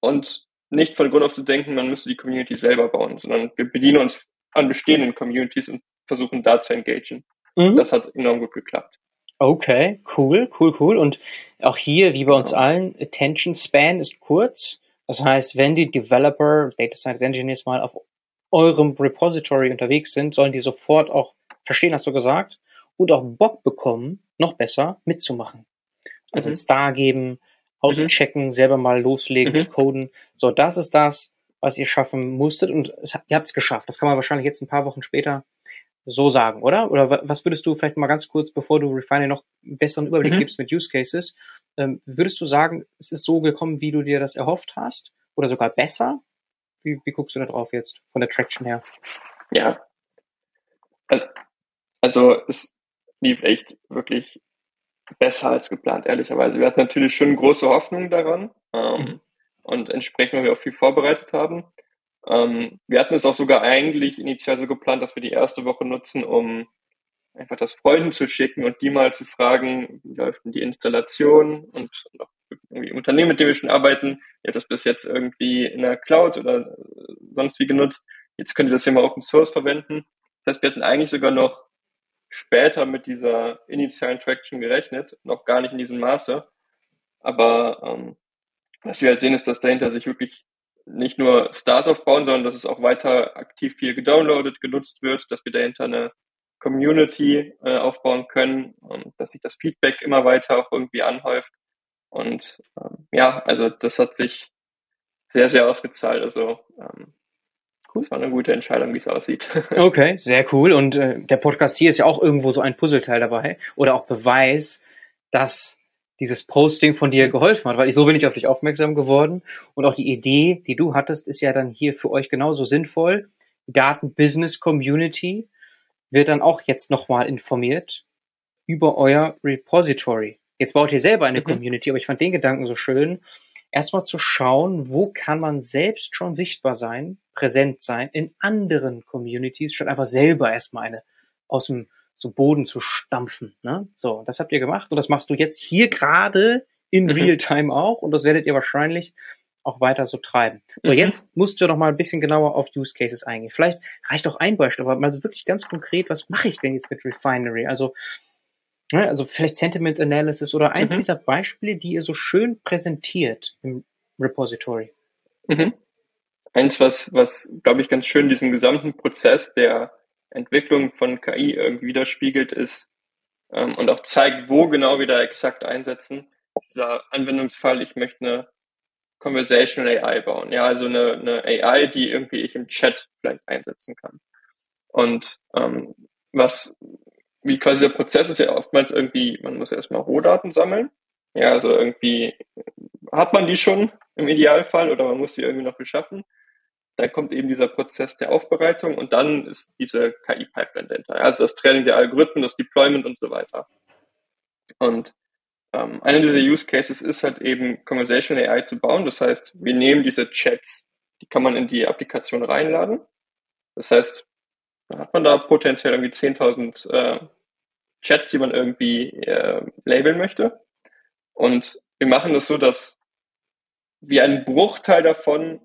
und nicht von Grund auf zu denken, man müsste die Community selber bauen, sondern wir bedienen uns an bestehenden Communities und versuchen da zu engagieren. Mhm. Das hat enorm gut geklappt. Okay, cool, cool, cool. Und auch hier, wie bei uns genau. allen, Attention Span ist kurz. Das heißt, wenn die Developer, Data Science Engineers mal auf eurem Repository unterwegs sind, sollen die sofort auch verstehen, hast du gesagt, und auch Bock bekommen, noch besser mitzumachen. Also mhm. Star geben, auschecken, mhm. selber mal loslegen, mhm. coden. So, das ist das, was ihr schaffen musstet und ihr habt es geschafft. Das kann man wahrscheinlich jetzt ein paar Wochen später so sagen, oder? Oder was würdest du vielleicht mal ganz kurz, bevor du Refine noch einen besseren Überblick mhm. gibst mit Use Cases, ähm, würdest du sagen, es ist so gekommen, wie du dir das erhofft hast? Oder sogar besser? Wie, wie guckst du da drauf jetzt, von der Traction her? Ja. Also es lief echt wirklich besser als geplant, ehrlicherweise. Wir hatten natürlich schon große Hoffnungen daran ähm, mhm. und entsprechend, weil wir auch viel vorbereitet haben. Ähm, wir hatten es auch sogar eigentlich initial so geplant, dass wir die erste Woche nutzen, um einfach das Freunden zu schicken und die mal zu fragen, wie läuft denn die Installation und auch irgendwie Unternehmen, mit dem wir schon arbeiten, ihr habt das bis jetzt irgendwie in der Cloud oder sonst wie genutzt, jetzt könnt ihr das ja mal Open Source verwenden. Das heißt, wir hatten eigentlich sogar noch später mit dieser initialen Traction gerechnet, noch gar nicht in diesem Maße. Aber ähm, was wir halt sehen, ist, dass dahinter sich wirklich nicht nur Stars aufbauen, sondern dass es auch weiter aktiv viel gedownloadet, genutzt wird, dass wir dahinter eine Community äh, aufbauen können und dass sich das Feedback immer weiter auch irgendwie anhäuft. Und ähm, ja, also das hat sich sehr, sehr ausgezahlt. Also ähm, Cool. Das war eine gute Entscheidung, wie es aussieht. Okay, sehr cool. Und äh, der Podcast hier ist ja auch irgendwo so ein Puzzleteil dabei oder auch Beweis, dass dieses Posting von dir geholfen hat, weil ich so bin ich auf dich aufmerksam geworden und auch die Idee, die du hattest, ist ja dann hier für euch genauso sinnvoll. Die Daten-Business Community wird dann auch jetzt nochmal informiert über euer Repository. Jetzt baut ihr selber eine mhm. Community, aber ich fand den Gedanken so schön, erstmal zu schauen, wo kann man selbst schon sichtbar sein, präsent sein in anderen Communities, statt einfach selber erstmal eine aus dem so Boden zu stampfen. Ne? So, das habt ihr gemacht und das machst du jetzt hier gerade in mhm. Realtime auch und das werdet ihr wahrscheinlich auch weiter so treiben. So, mhm. jetzt musst du noch mal ein bisschen genauer auf Use Cases eingehen. Vielleicht reicht auch ein Beispiel, aber mal wirklich ganz konkret, was mache ich denn jetzt mit Refinery? Also, ne, also vielleicht Sentiment Analysis oder eins mhm. dieser Beispiele, die ihr so schön präsentiert im Repository. Mhm. Eins, was, was, glaube ich, ganz schön diesen gesamten Prozess der Entwicklung von KI irgendwie widerspiegelt, ist ähm, und auch zeigt, wo genau wir da exakt einsetzen. Dieser Anwendungsfall, ich möchte eine Conversational AI bauen. Ja, also eine, eine AI, die irgendwie ich im Chat vielleicht einsetzen kann. Und ähm, was, wie quasi der Prozess ist ja oftmals irgendwie, man muss erstmal Rohdaten sammeln. Ja, also irgendwie hat man die schon im Idealfall oder man muss die irgendwie noch beschaffen. Dann kommt eben dieser Prozess der Aufbereitung und dann ist diese KI-Pipeline dahinter. Also das Training der Algorithmen, das Deployment und so weiter. Und ähm, einer dieser Use Cases ist halt eben Conversational AI zu bauen. Das heißt, wir nehmen diese Chats, die kann man in die Applikation reinladen. Das heißt, dann hat man da potenziell irgendwie 10.000 äh, Chats, die man irgendwie äh, labeln möchte. Und wir machen das so, dass wir einen Bruchteil davon,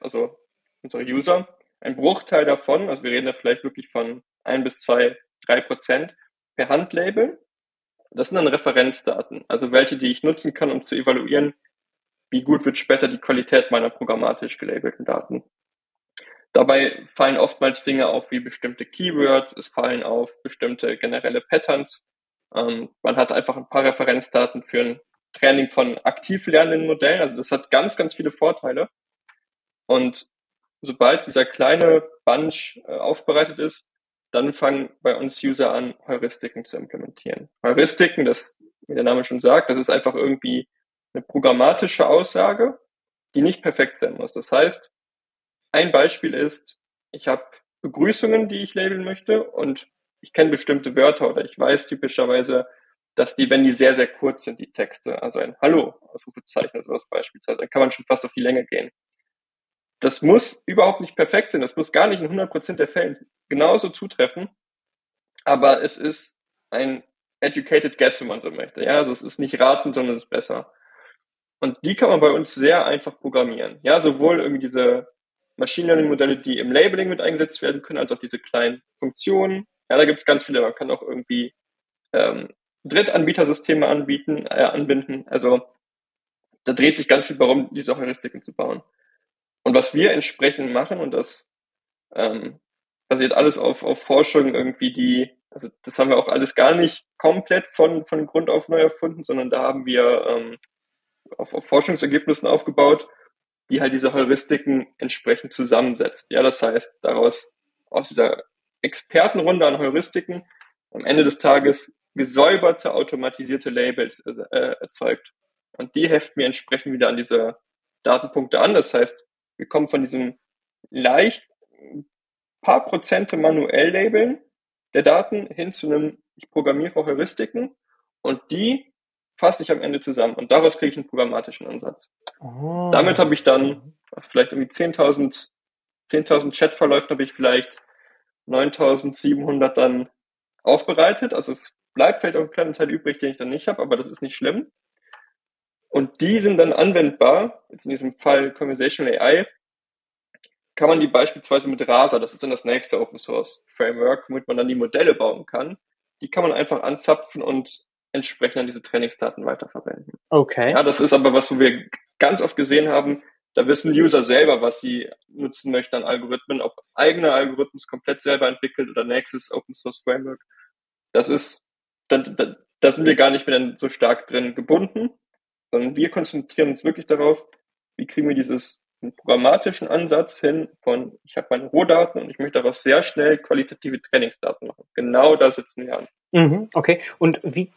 also unsere User, ein Bruchteil davon, also wir reden da vielleicht wirklich von ein bis zwei, drei Prozent per Hand labeln das sind dann Referenzdaten, also welche, die ich nutzen kann, um zu evaluieren, wie gut wird später die Qualität meiner programmatisch gelabelten Daten. Dabei fallen oftmals Dinge auf wie bestimmte Keywords, es fallen auf bestimmte generelle Patterns. Ähm, man hat einfach ein paar Referenzdaten für ein Training von aktiv lernenden Modellen. Also das hat ganz, ganz viele Vorteile. Und sobald dieser kleine Bunch äh, aufbereitet ist, dann fangen bei uns User an, Heuristiken zu implementieren. Heuristiken, das, wie der Name schon sagt, das ist einfach irgendwie eine programmatische Aussage, die nicht perfekt sein muss. Das heißt, ein Beispiel ist, ich habe Begrüßungen, die ich labeln möchte und ich kenne bestimmte Wörter oder ich weiß typischerweise, dass die, wenn die sehr, sehr kurz sind, die Texte, also ein Hallo, Ausrufezeichen oder sowas beispielsweise, dann kann man schon fast auf die Länge gehen. Das muss überhaupt nicht perfekt sein, das muss gar nicht in 100% der Fällen genauso zutreffen, aber es ist ein educated guess, wenn man so möchte. Ja, also es ist nicht raten, sondern es ist besser. Und die kann man bei uns sehr einfach programmieren. Ja, sowohl irgendwie diese Machine Learning Modelle, die im Labeling mit eingesetzt werden können, als auch diese kleinen Funktionen. Ja, da gibt es ganz viele. Man kann auch irgendwie ähm, Drittanbietersysteme anbieten, äh, anbinden. Also da dreht sich ganz viel darum, diese Heuristiken zu bauen. Und was wir entsprechend machen, und das ähm, basiert alles auf, auf Forschung irgendwie, die, also das haben wir auch alles gar nicht komplett von, von Grund auf neu erfunden, sondern da haben wir ähm, auf, auf Forschungsergebnissen aufgebaut, die halt diese Heuristiken entsprechend zusammensetzt. Ja, das heißt, daraus aus dieser Expertenrunde an Heuristiken am Ende des Tages gesäuberte, automatisierte Labels äh, erzeugt. Und die heften wir entsprechend wieder an diese Datenpunkte an. Das heißt, wir kommen von diesem leicht paar Prozente manuell labeln der Daten hin zu einem, ich programmiere Heuristiken und die fasse ich am Ende zusammen und daraus kriege ich einen programmatischen Ansatz. Oh. Damit habe ich dann vielleicht irgendwie 10.000 10.000 Chatverläufe habe ich vielleicht 9.700 dann aufbereitet. Also es bleibt vielleicht auch ein kleiner Teil übrig, den ich dann nicht habe, aber das ist nicht schlimm. Und die sind dann anwendbar, jetzt in diesem Fall Conversational AI, kann man die beispielsweise mit Rasa, das ist dann das nächste Open Source Framework, womit man dann die Modelle bauen kann, die kann man einfach anzapfen und entsprechend an diese Trainingsdaten weiterverwenden. Okay. Ja, das ist aber was, wo wir ganz oft gesehen haben, da wissen User selber, was sie nutzen möchten an Algorithmen, ob eigene Algorithmen komplett selber entwickelt oder nächstes Open Source Framework. Das ist, da, da, da sind wir gar nicht mehr so stark drin gebunden, sondern wir konzentrieren uns wirklich darauf, wie kriegen wir dieses einen programmatischen Ansatz hin von, ich habe meine Rohdaten und ich möchte aber sehr schnell qualitative Trainingsdaten machen. Genau da sitzen wir an. Mhm, okay. Und wie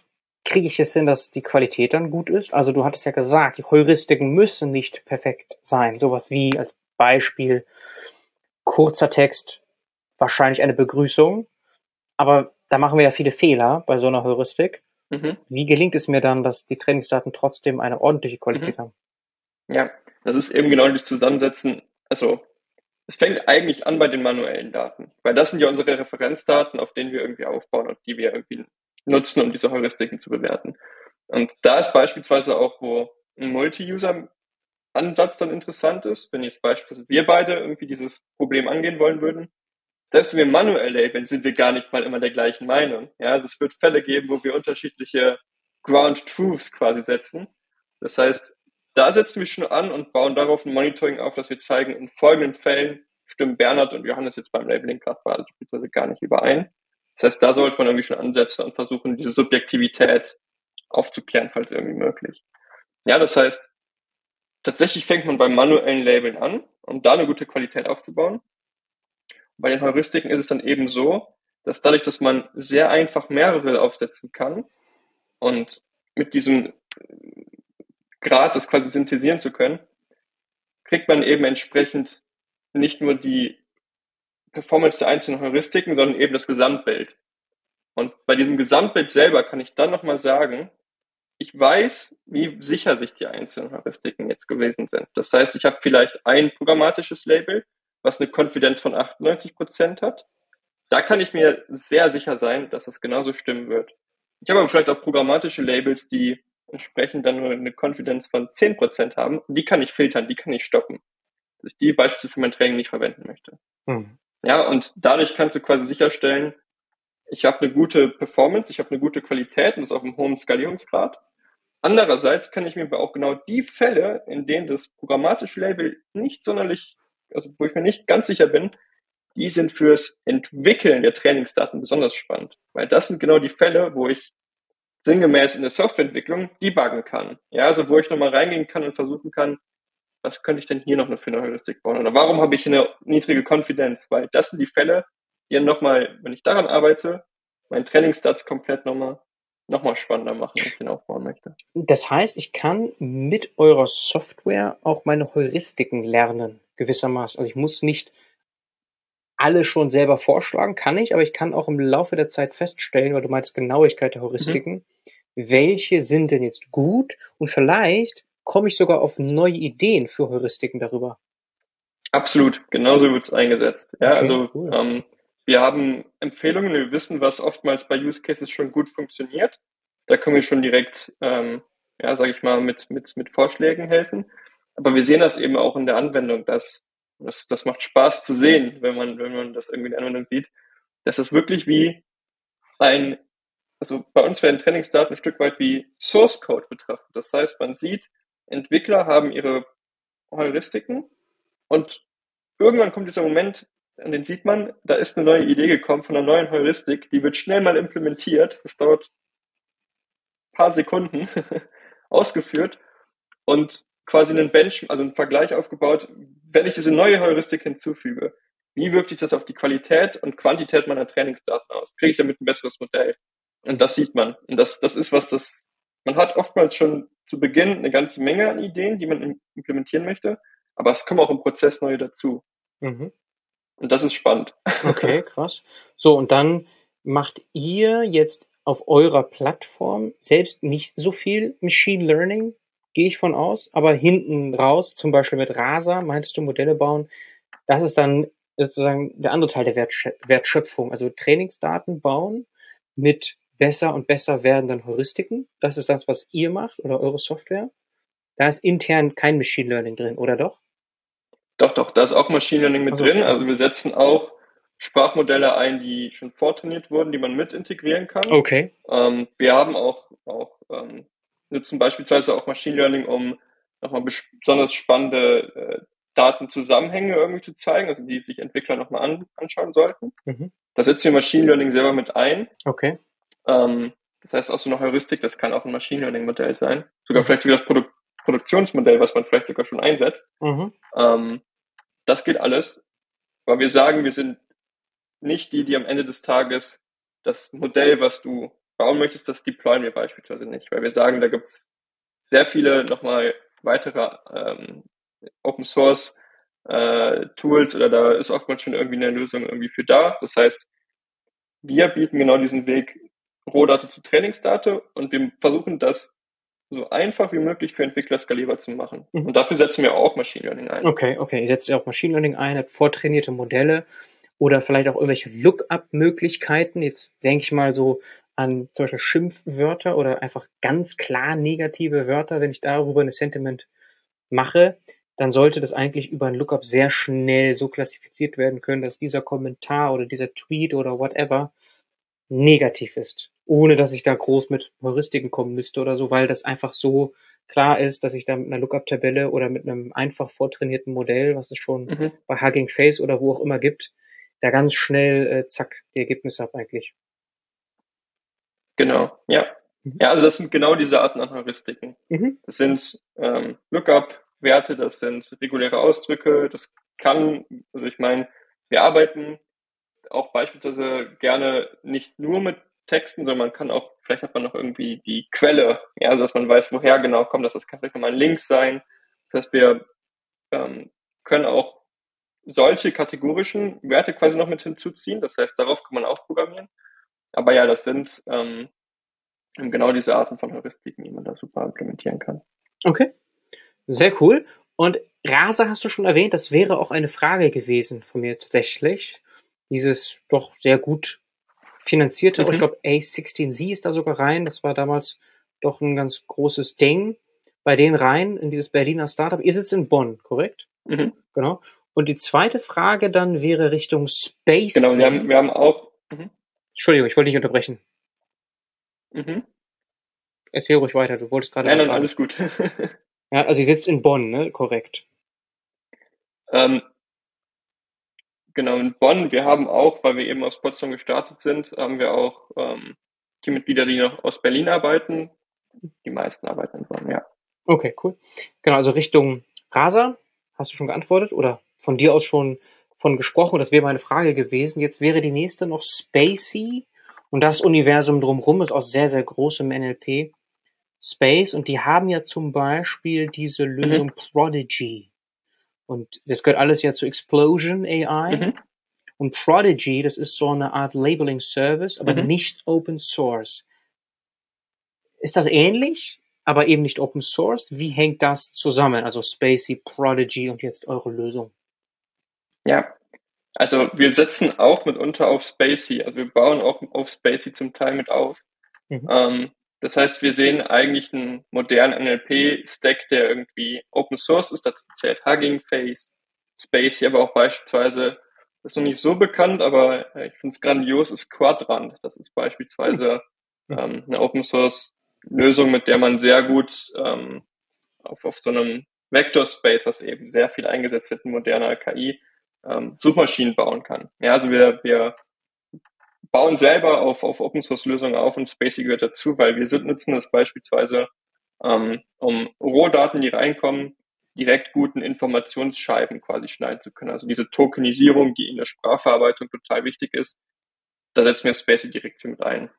kriege ich es hin, dass die Qualität dann gut ist? Also du hattest ja gesagt, die Heuristiken müssen nicht perfekt sein. Sowas wie als Beispiel kurzer Text, wahrscheinlich eine Begrüßung. Aber da machen wir ja viele Fehler bei so einer Heuristik. Mhm. Wie gelingt es mir dann, dass die Trainingsdaten trotzdem eine ordentliche Qualität mhm. haben? Ja, das ist eben genau das Zusammensetzen. Also es fängt eigentlich an bei den manuellen Daten, weil das sind ja unsere Referenzdaten, auf denen wir irgendwie aufbauen und die wir irgendwie nutzen, um diese Heuristiken zu bewerten. Und da ist beispielsweise auch, wo ein Multi-User Ansatz dann interessant ist, wenn jetzt beispielsweise wir beide irgendwie dieses Problem angehen wollen würden, wenn wir manuell labeln, sind wir gar nicht mal immer der gleichen Meinung. Ja, also es wird Fälle geben, wo wir unterschiedliche Ground Truths quasi setzen. Das heißt, da setzen wir schon an und bauen darauf ein Monitoring auf, dass wir zeigen, in folgenden Fällen stimmen Bernhard und Johannes jetzt beim Labeling gerade beispielsweise gar nicht überein. Das heißt, da sollte man irgendwie schon ansetzen und versuchen, diese Subjektivität aufzuklären, falls irgendwie möglich. Ja, das heißt, tatsächlich fängt man beim manuellen Labeln an, um da eine gute Qualität aufzubauen. Bei den Heuristiken ist es dann eben so, dass dadurch, dass man sehr einfach mehrere aufsetzen kann und mit diesem Grad das quasi synthesieren zu können, kriegt man eben entsprechend nicht nur die Performance der einzelnen Heuristiken, sondern eben das Gesamtbild. Und bei diesem Gesamtbild selber kann ich dann nochmal sagen, ich weiß, wie sicher sich die einzelnen Heuristiken jetzt gewesen sind. Das heißt, ich habe vielleicht ein programmatisches Label, was eine Konfidenz von 98 Prozent hat. Da kann ich mir sehr sicher sein, dass das genauso stimmen wird. Ich habe aber vielleicht auch programmatische Labels, die entsprechend dann nur eine Konfidenz von 10 Prozent haben. Die kann ich filtern, die kann ich stoppen. Dass ich die beispielsweise für mein Training nicht verwenden möchte. Hm. Ja, und dadurch kannst du quasi sicherstellen, ich habe eine gute Performance, ich habe eine gute Qualität und das auf einem hohen Skalierungsgrad. Andererseits kann ich mir aber auch genau die Fälle, in denen das programmatische Label nicht sonderlich, also wo ich mir nicht ganz sicher bin, die sind fürs Entwickeln der Trainingsdaten besonders spannend. Weil das sind genau die Fälle, wo ich sinngemäß in der Softwareentwicklung debuggen kann. Ja, also wo ich nochmal reingehen kann und versuchen kann, was könnte ich denn hier noch für eine Heuristik bauen? Oder warum habe ich eine niedrige Konfidenz? Weil das sind die Fälle, die dann nochmal, wenn ich daran arbeite, meinen Trainingssatz komplett nochmal nochmal spannender machen, wenn ich den aufbauen möchte. Das heißt, ich kann mit eurer Software auch meine Heuristiken lernen, gewissermaßen. Also ich muss nicht alle schon selber vorschlagen, kann ich, aber ich kann auch im Laufe der Zeit feststellen, weil du meinst Genauigkeit der Heuristiken, mhm. welche sind denn jetzt gut und vielleicht komme ich sogar auf neue Ideen für Heuristiken darüber. Absolut, genauso wird es eingesetzt. Ja, okay, also cool. ähm, wir haben Empfehlungen, wir wissen, was oftmals bei Use Cases schon gut funktioniert. Da können wir schon direkt, ähm, ja, sage ich mal, mit, mit, mit Vorschlägen helfen. Aber wir sehen das eben auch in der Anwendung, dass das, das macht Spaß zu sehen, wenn man, wenn man das irgendwie in der Anwendung sieht, dass das wirklich wie ein, also bei uns werden Trainingsdaten ein Stück weit wie Source Code betrachtet. Das heißt, man sieht, Entwickler haben ihre Heuristiken und irgendwann kommt dieser Moment, an den sieht man, da ist eine neue Idee gekommen von einer neuen Heuristik, die wird schnell mal implementiert. Das dauert ein paar Sekunden ausgeführt und quasi einen Bench, also einen Vergleich aufgebaut, wenn ich diese neue Heuristik hinzufüge. Wie wirkt sich das auf die Qualität und Quantität meiner Trainingsdaten aus? Kriege ich damit ein besseres Modell? Und das sieht man. Und das, das ist was, das, man hat oftmals schon zu Beginn eine ganze Menge an Ideen, die man implementieren möchte, aber es kommen auch im Prozess neue dazu. Mhm. Und das ist spannend. Okay, krass. So, und dann macht ihr jetzt auf eurer Plattform selbst nicht so viel Machine Learning, gehe ich von aus, aber hinten raus, zum Beispiel mit Rasa, meinst du Modelle bauen, das ist dann sozusagen der andere Teil der Wertschöpfung, also Trainingsdaten bauen mit besser und besser werdenden Heuristiken. Das ist das, was ihr macht oder eure Software. Da ist intern kein Machine Learning drin, oder doch? Doch, doch, da ist auch Machine Learning mit also, drin. Also wir setzen auch Sprachmodelle ein, die schon vortrainiert wurden, die man mit integrieren kann. Okay. Ähm, wir haben auch, auch ähm, nutzen beispielsweise auch Machine Learning, um nochmal besonders spannende äh, Datenzusammenhänge irgendwie zu zeigen, also die sich Entwickler nochmal an, anschauen sollten. Mhm. Da setzen wir Machine Learning selber mit ein. Okay. Ähm, das heißt auch so eine Heuristik, das kann auch ein Machine Learning Modell sein. Sogar mhm. vielleicht sogar das Produkt Produktionsmodell, was man vielleicht sogar schon einsetzt. Mhm. Ähm, das geht alles, weil wir sagen, wir sind nicht die, die am Ende des Tages das Modell, was du bauen möchtest, das deployen wir beispielsweise nicht, weil wir sagen, da gibt's sehr viele nochmal weitere ähm, Open Source äh, Tools oder da ist oftmals schon irgendwie eine Lösung irgendwie für da. Das heißt, wir bieten genau diesen Weg Rohdate zu Trainingsdate und wir versuchen das so einfach wie möglich für Entwickler skalierbar zu machen. Mhm. Und dafür setzen wir auch Machine Learning ein. Okay, okay. Ihr setzt ja auch Machine Learning ein, habt vortrainierte Modelle oder vielleicht auch irgendwelche Lookup-Möglichkeiten. Jetzt denke ich mal so an zum Beispiel Schimpfwörter oder einfach ganz klar negative Wörter, wenn ich darüber eine Sentiment mache, dann sollte das eigentlich über ein Lookup sehr schnell so klassifiziert werden können, dass dieser Kommentar oder dieser Tweet oder whatever negativ ist, ohne dass ich da groß mit Heuristiken kommen müsste oder so, weil das einfach so klar ist, dass ich da mit einer Lookup-Tabelle oder mit einem einfach vortrainierten Modell, was es schon mhm. bei Hugging Face oder wo auch immer gibt, da ganz schnell äh, zack die Ergebnisse habe eigentlich. Genau, ja. Mhm. Ja, also das sind genau diese Arten an Heuristiken. Mhm. Das sind ähm, Lookup-Werte, das sind reguläre Ausdrücke, das kann, also ich meine, wir arbeiten auch beispielsweise gerne nicht nur mit Texten, sondern man kann auch, vielleicht hat man noch irgendwie die Quelle, ja, also dass man weiß, woher genau kommt, dass das kann vielleicht mal ein Link sein. Das heißt, wir ähm, können auch solche kategorischen Werte quasi noch mit hinzuziehen. Das heißt, darauf kann man auch programmieren. Aber ja, das sind ähm, genau diese Arten von Heuristiken, die man da super implementieren kann. Okay, sehr cool. Und Rasa hast du schon erwähnt, das wäre auch eine Frage gewesen von mir tatsächlich. Dieses doch sehr gut finanzierte, mhm. ich glaube A16Z ist da sogar rein. Das war damals doch ein ganz großes Ding bei denen rein in dieses Berliner Startup. Ihr sitzt in Bonn, korrekt? Mhm. Genau. Und die zweite Frage dann wäre Richtung Space. Genau, wir haben, wir haben auch. Mhm. Entschuldigung, ich wollte nicht unterbrechen. Mhm. Erzähl ruhig weiter, du wolltest gerade. Nein, nein, alles gut. ja, also ihr sitzt in Bonn, ne? Korrekt. Ähm, genau, in Bonn. Wir haben auch, weil wir eben aus Potsdam gestartet sind, haben wir auch ähm, Teammitglieder, die noch aus Berlin arbeiten. Die meisten arbeiten in Bonn, ja. Okay, cool. Genau, also Richtung Rasa, hast du schon geantwortet oder von dir aus schon von gesprochen. Das wäre meine Frage gewesen. Jetzt wäre die nächste noch Spacey. Und das Universum drumherum ist aus sehr, sehr großem NLP Space. Und die haben ja zum Beispiel diese mhm. Lösung mhm. Prodigy. Und das gehört alles ja zu Explosion AI. Mhm. Und Prodigy, das ist so eine Art Labeling Service, aber mhm. nicht Open Source. Ist das ähnlich, aber eben nicht Open Source? Wie hängt das zusammen? Also Spacey, Prodigy und jetzt eure Lösung. Ja, also wir setzen auch mitunter auf Spacey. Also wir bauen auch auf Spacey zum Teil mit auf. Mhm. Ähm, das heißt, wir sehen eigentlich einen modernen NLP-Stack, der irgendwie Open Source ist. Dazu zählt Hugging Face, Spacey, aber auch beispielsweise, das ist noch nicht so bekannt, aber ich finde es grandios, ist Quadrant. Das ist beispielsweise mhm. ähm, eine Open Source Lösung, mit der man sehr gut ähm, auf, auf so einem Vector Space, was eben sehr viel eingesetzt wird in moderner KI, ähm, Suchmaschinen bauen kann. Ja, also wir, wir bauen selber auf, auf Open Source Lösungen auf und Spacey gehört dazu, weil wir sind, nutzen das beispielsweise, ähm, um Rohdaten, die reinkommen, direkt guten Informationsscheiben quasi schneiden zu können. Also diese Tokenisierung, die in der Sprachverarbeitung total wichtig ist, da setzen wir Spacey direkt für mit ein.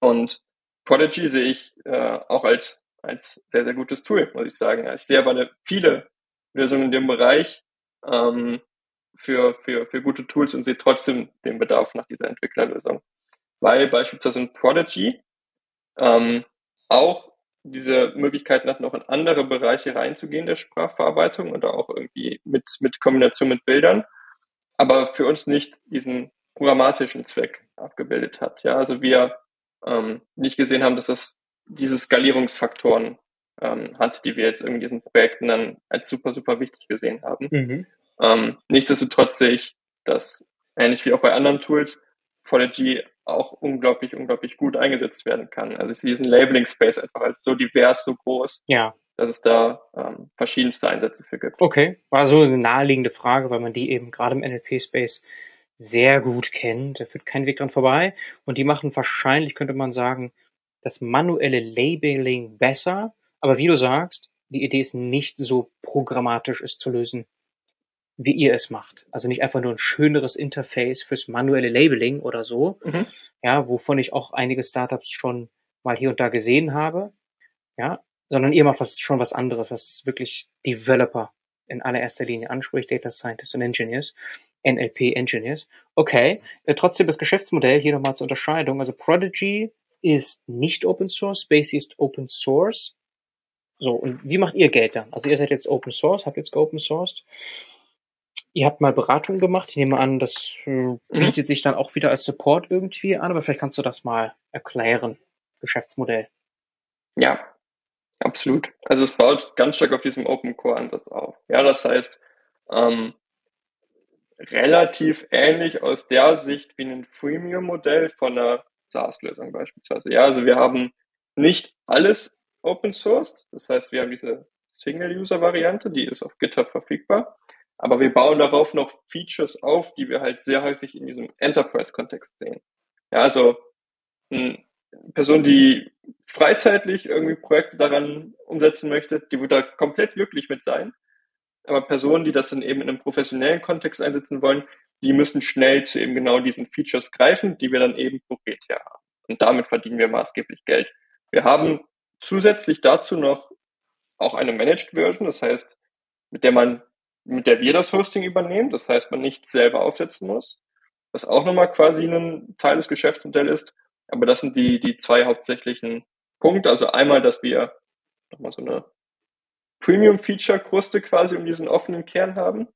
Und Prodigy sehe ich äh, auch als, als sehr, sehr gutes Tool, muss ich sagen. Sehe aber viele Lösungen in dem Bereich, ähm, für, für, für gute Tools und sehe trotzdem den Bedarf nach dieser Entwicklerlösung. Weil beispielsweise in Prodigy ähm, auch diese Möglichkeit hat, noch in andere Bereiche reinzugehen der Sprachverarbeitung oder auch irgendwie mit, mit Kombination mit Bildern, aber für uns nicht diesen programmatischen Zweck abgebildet hat. Ja, also wir ähm, nicht gesehen haben, dass das diese Skalierungsfaktoren ähm, hat, die wir jetzt in diesen Projekten dann als super, super wichtig gesehen haben. Mhm. Ähm, nichtsdestotrotz sehe ich, dass ähnlich wie auch bei anderen Tools Prodigy auch unglaublich, unglaublich gut eingesetzt werden kann. Also ich sehe diesen Labeling Space einfach als so divers, so groß, ja. dass es da ähm, verschiedenste Einsätze für gibt. Okay, war so eine naheliegende Frage, weil man die eben gerade im NLP Space sehr gut kennt. Da führt kein Weg dran vorbei. Und die machen wahrscheinlich, könnte man sagen, das manuelle Labeling besser. Aber wie du sagst, die Idee ist nicht so programmatisch, es zu lösen wie ihr es macht. Also nicht einfach nur ein schöneres Interface fürs manuelle Labeling oder so, mhm. ja, wovon ich auch einige Startups schon mal hier und da gesehen habe, ja, sondern ihr macht was, schon was anderes, was wirklich Developer in allererster Linie anspricht, Data Scientists und Engineers, NLP Engineers. Okay, äh, trotzdem das Geschäftsmodell hier nochmal zur Unterscheidung. Also Prodigy ist nicht Open Source, Spacey ist Open Source. So, und wie macht ihr Geld dann? Also ihr seid jetzt Open Source, habt jetzt geopen sourced. Ihr habt mal Beratung gemacht. Ich nehme an, das äh, bietet mhm. sich dann auch wieder als Support irgendwie an, aber vielleicht kannst du das mal erklären, Geschäftsmodell. Ja, Absolut. Also es baut ganz stark auf diesem Open Core Ansatz auf. Ja, das heißt, ähm, relativ ähnlich aus der Sicht wie ein Freemium-Modell von einer SaaS-Lösung beispielsweise. Ja, also wir haben nicht alles open sourced. Das heißt, wir haben diese Single-User-Variante, die ist auf GitHub verfügbar. Aber wir bauen darauf noch Features auf, die wir halt sehr häufig in diesem Enterprise-Kontext sehen. Ja, also eine Person, die freizeitlich irgendwie Projekte daran umsetzen möchte, die wird da komplett glücklich mit sein. Aber Personen, die das dann eben in einem professionellen Kontext einsetzen wollen, die müssen schnell zu eben genau diesen Features greifen, die wir dann eben proprietär haben. Und damit verdienen wir maßgeblich Geld. Wir haben zusätzlich dazu noch auch eine Managed Version, das heißt, mit der man, mit der wir das Hosting übernehmen, das heißt, man nicht selber aufsetzen muss, was auch nochmal quasi ein Teil des Geschäftsmodells ist. Aber das sind die, die zwei hauptsächlichen Punkte. Also einmal, dass wir nochmal so eine Premium-Feature-Kruste quasi um diesen offenen Kern haben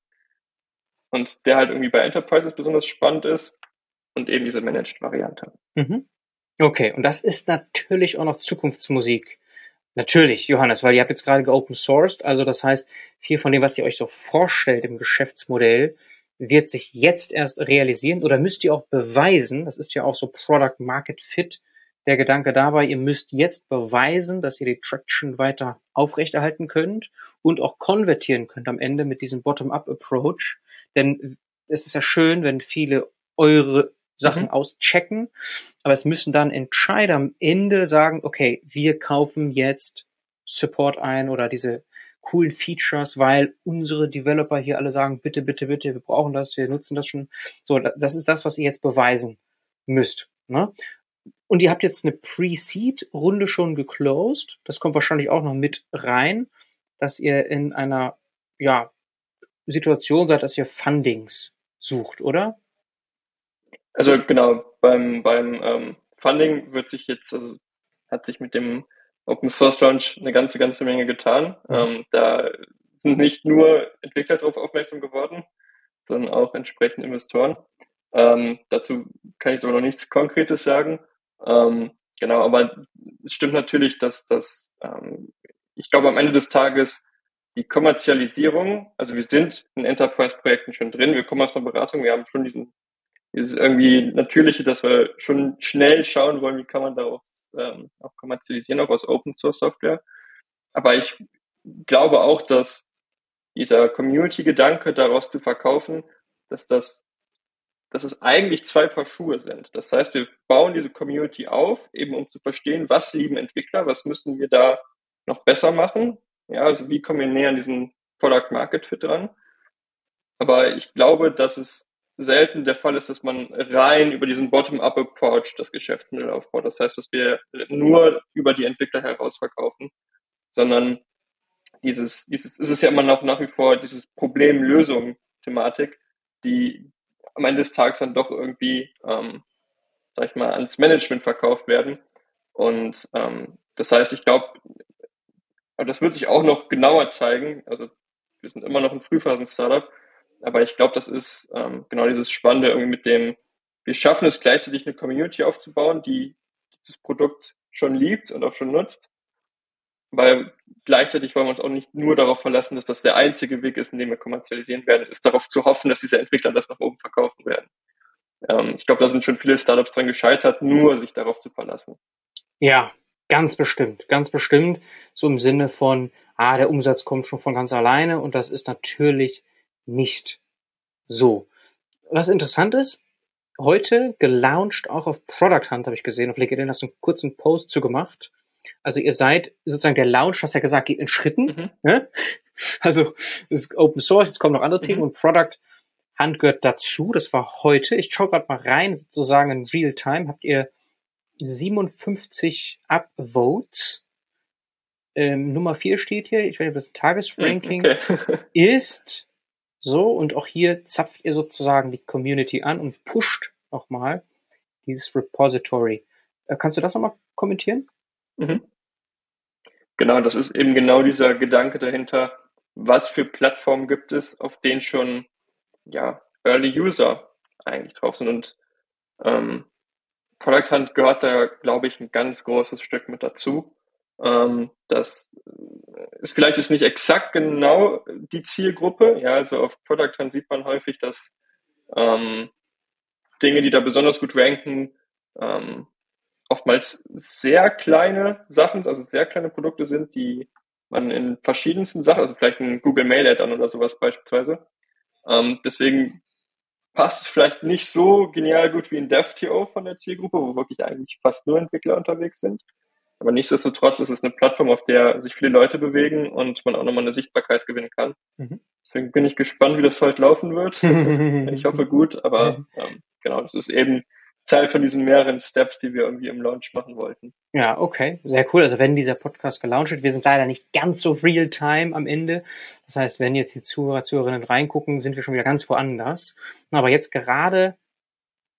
und der halt irgendwie bei Enterprises besonders spannend ist und eben diese Managed-Variante. Mhm. Okay, und das ist natürlich auch noch Zukunftsmusik. Natürlich, Johannes, weil ihr habt jetzt gerade geopen sourced, also das heißt, viel von dem, was ihr euch so vorstellt im Geschäftsmodell, wird sich jetzt erst realisieren oder müsst ihr auch beweisen, das ist ja auch so Product Market Fit, der Gedanke dabei, ihr müsst jetzt beweisen, dass ihr die Traction weiter aufrechterhalten könnt und auch konvertieren könnt am Ende mit diesem Bottom-up-Approach. Denn es ist ja schön, wenn viele eure Sachen mhm. auschecken, aber es müssen dann Entscheider am Ende sagen, okay, wir kaufen jetzt Support ein oder diese coolen Features, weil unsere Developer hier alle sagen, bitte, bitte, bitte, wir brauchen das, wir nutzen das schon. So, das ist das, was ihr jetzt beweisen müsst. Ne? Und ihr habt jetzt eine Pre-Seed-Runde schon geclosed. Das kommt wahrscheinlich auch noch mit rein, dass ihr in einer ja, Situation seid, dass ihr Fundings sucht, oder? Also genau, beim, beim ähm, Funding wird sich jetzt, also hat sich mit dem Open Source Launch eine ganze, ganze Menge getan. Mhm. Ähm, da sind nicht nur Entwickler darauf aufmerksam geworden, sondern auch entsprechend Investoren. Ähm, dazu kann ich aber noch nichts Konkretes sagen. Ähm, genau, aber es stimmt natürlich, dass das, ähm, ich glaube, am Ende des Tages die Kommerzialisierung, also wir sind in Enterprise-Projekten schon drin, wir kommen aus einer Beratung, wir haben schon diesen, dieses irgendwie Natürliche, dass wir schon schnell schauen wollen, wie kann man darauf ähm, auch kommerzialisieren, auch aus Open Source Software. Aber ich glaube auch, dass dieser Community-Gedanke daraus zu verkaufen, dass das dass es eigentlich zwei Paar Schuhe sind. Das heißt, wir bauen diese Community auf, eben um zu verstehen, was lieben Entwickler, was müssen wir da noch besser machen. Ja, also wie kommen wir näher an diesen Product Market Fit dran. Aber ich glaube, dass es selten der Fall ist, dass man rein über diesen Bottom-up-Approach das Geschäftsmodell aufbaut. Das heißt, dass wir nur über die Entwickler heraus verkaufen, sondern dieses, dieses, ist es ja immer noch nach wie vor dieses Problem-Lösung-Thematik, die am Ende des Tages dann doch irgendwie, ähm, sag ich mal, ans Management verkauft werden. Und ähm, das heißt, ich glaube, das wird sich auch noch genauer zeigen. Also wir sind immer noch ein Frühphasen-Startup, aber ich glaube, das ist ähm, genau dieses Spannende irgendwie mit dem, wir schaffen es gleichzeitig eine Community aufzubauen, die dieses Produkt schon liebt und auch schon nutzt weil gleichzeitig wollen wir uns auch nicht nur darauf verlassen, dass das der einzige Weg ist, in dem wir kommerzialisieren werden, ist darauf zu hoffen, dass diese Entwickler das nach oben verkaufen werden. Ähm, ich glaube, da sind schon viele Startups dran gescheitert, nur sich darauf zu verlassen. Ja, ganz bestimmt, ganz bestimmt. So im Sinne von, ah, der Umsatz kommt schon von ganz alleine und das ist natürlich nicht so. Was interessant ist, heute gelauncht auch auf Product Hunt, habe ich gesehen, auf LinkedIn hast du einen kurzen Post zu gemacht also ihr seid sozusagen der Launch, hast ja gesagt, geht in Schritten. Mhm. Ne? Also das ist Open Source, jetzt kommen noch andere Themen mhm. und Product Hunt gehört dazu. Das war heute. Ich schaue gerade mal rein, sozusagen in Real Time. Habt ihr 57 Upvotes. Ähm, Nummer 4 steht hier, ich weiß nicht, ob das Tagesranking okay. ist. So, und auch hier zapft ihr sozusagen die Community an und pusht nochmal dieses Repository. Äh, kannst du das nochmal kommentieren? Mhm. Genau, das ist eben genau dieser Gedanke dahinter, was für Plattformen gibt es, auf denen schon ja, Early User eigentlich drauf sind. Und ähm, Product Hunt gehört da, glaube ich, ein ganz großes Stück mit dazu. Ähm, das ist vielleicht ist nicht exakt genau die Zielgruppe. Ja, also auf Product Hunt sieht man häufig, dass ähm, Dinge, die da besonders gut ranken, ähm, oftmals sehr kleine Sachen, also sehr kleine Produkte sind, die man in verschiedensten Sachen, also vielleicht ein Google Mail Add-on oder sowas beispielsweise. Ähm, deswegen passt es vielleicht nicht so genial gut wie ein DevTO von der Zielgruppe, wo wirklich eigentlich fast nur Entwickler unterwegs sind. Aber nichtsdestotrotz ist es eine Plattform, auf der sich viele Leute bewegen und man auch nochmal eine Sichtbarkeit gewinnen kann. Mhm. Deswegen bin ich gespannt, wie das heute laufen wird. ich hoffe gut, aber ähm, genau, das ist eben Teil von diesen mehreren Steps, die wir irgendwie im Launch machen wollten. Ja, okay, sehr cool. Also wenn dieser Podcast gelauncht wird, wir sind leider nicht ganz so real-time am Ende. Das heißt, wenn jetzt die Zuhörer, Zuhörerinnen reingucken, sind wir schon wieder ganz woanders. Aber jetzt gerade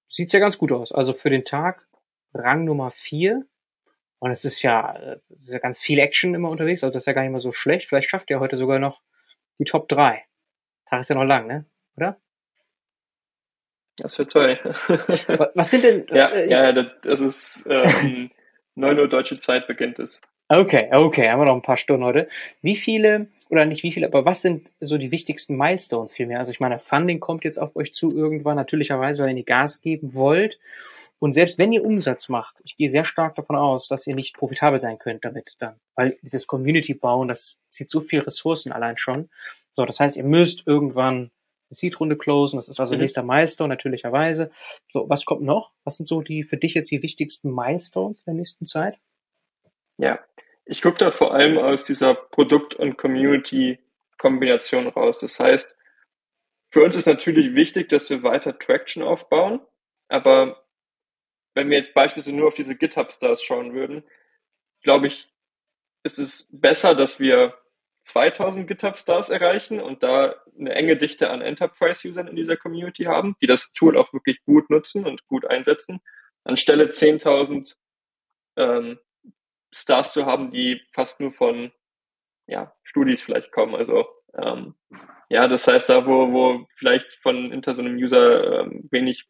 sieht's ja ganz gut aus. Also für den Tag Rang Nummer vier. Und es ist ja, äh, ist ja ganz viel Action immer unterwegs, also das ist ja gar nicht mal so schlecht. Vielleicht schafft ihr heute sogar noch die Top 3. Tag ist ja noch lang, ne? Oder? Das wird toll. Was sind denn? Ja, äh, ja, das ist ähm, 9 Uhr deutsche Zeit beginnt es. Okay, okay, haben wir noch ein paar Stunden heute. Wie viele, oder nicht wie viele, aber was sind so die wichtigsten Milestones vielmehr? Also ich meine, Funding kommt jetzt auf euch zu irgendwann, natürlicherweise, weil ihr Gas geben wollt. Und selbst wenn ihr Umsatz macht, ich gehe sehr stark davon aus, dass ihr nicht profitabel sein könnt damit dann. Weil dieses Community bauen, das zieht so viel Ressourcen allein schon. So, das heißt, ihr müsst irgendwann eine Seed-Runde closen. Das ist also mhm. nächster Milestone, natürlicherweise. So, was kommt noch? Was sind so die für dich jetzt die wichtigsten Milestones der nächsten Zeit? Ja, ich gucke da vor allem aus dieser Produkt- und Community-Kombination raus. Das heißt, für uns ist natürlich wichtig, dass wir weiter Traction aufbauen, aber wenn wir jetzt beispielsweise nur auf diese GitHub-Stars schauen würden, glaube ich, ist es besser, dass wir 2000 GitHub-Stars erreichen und da eine enge Dichte an Enterprise-Usern in dieser Community haben, die das Tool auch wirklich gut nutzen und gut einsetzen, anstelle 10.000 ähm, Stars zu haben, die fast nur von ja, Studis vielleicht kommen. Also ähm, ja, das heißt, da wo, wo vielleicht von hinter so einem User ähm, wenig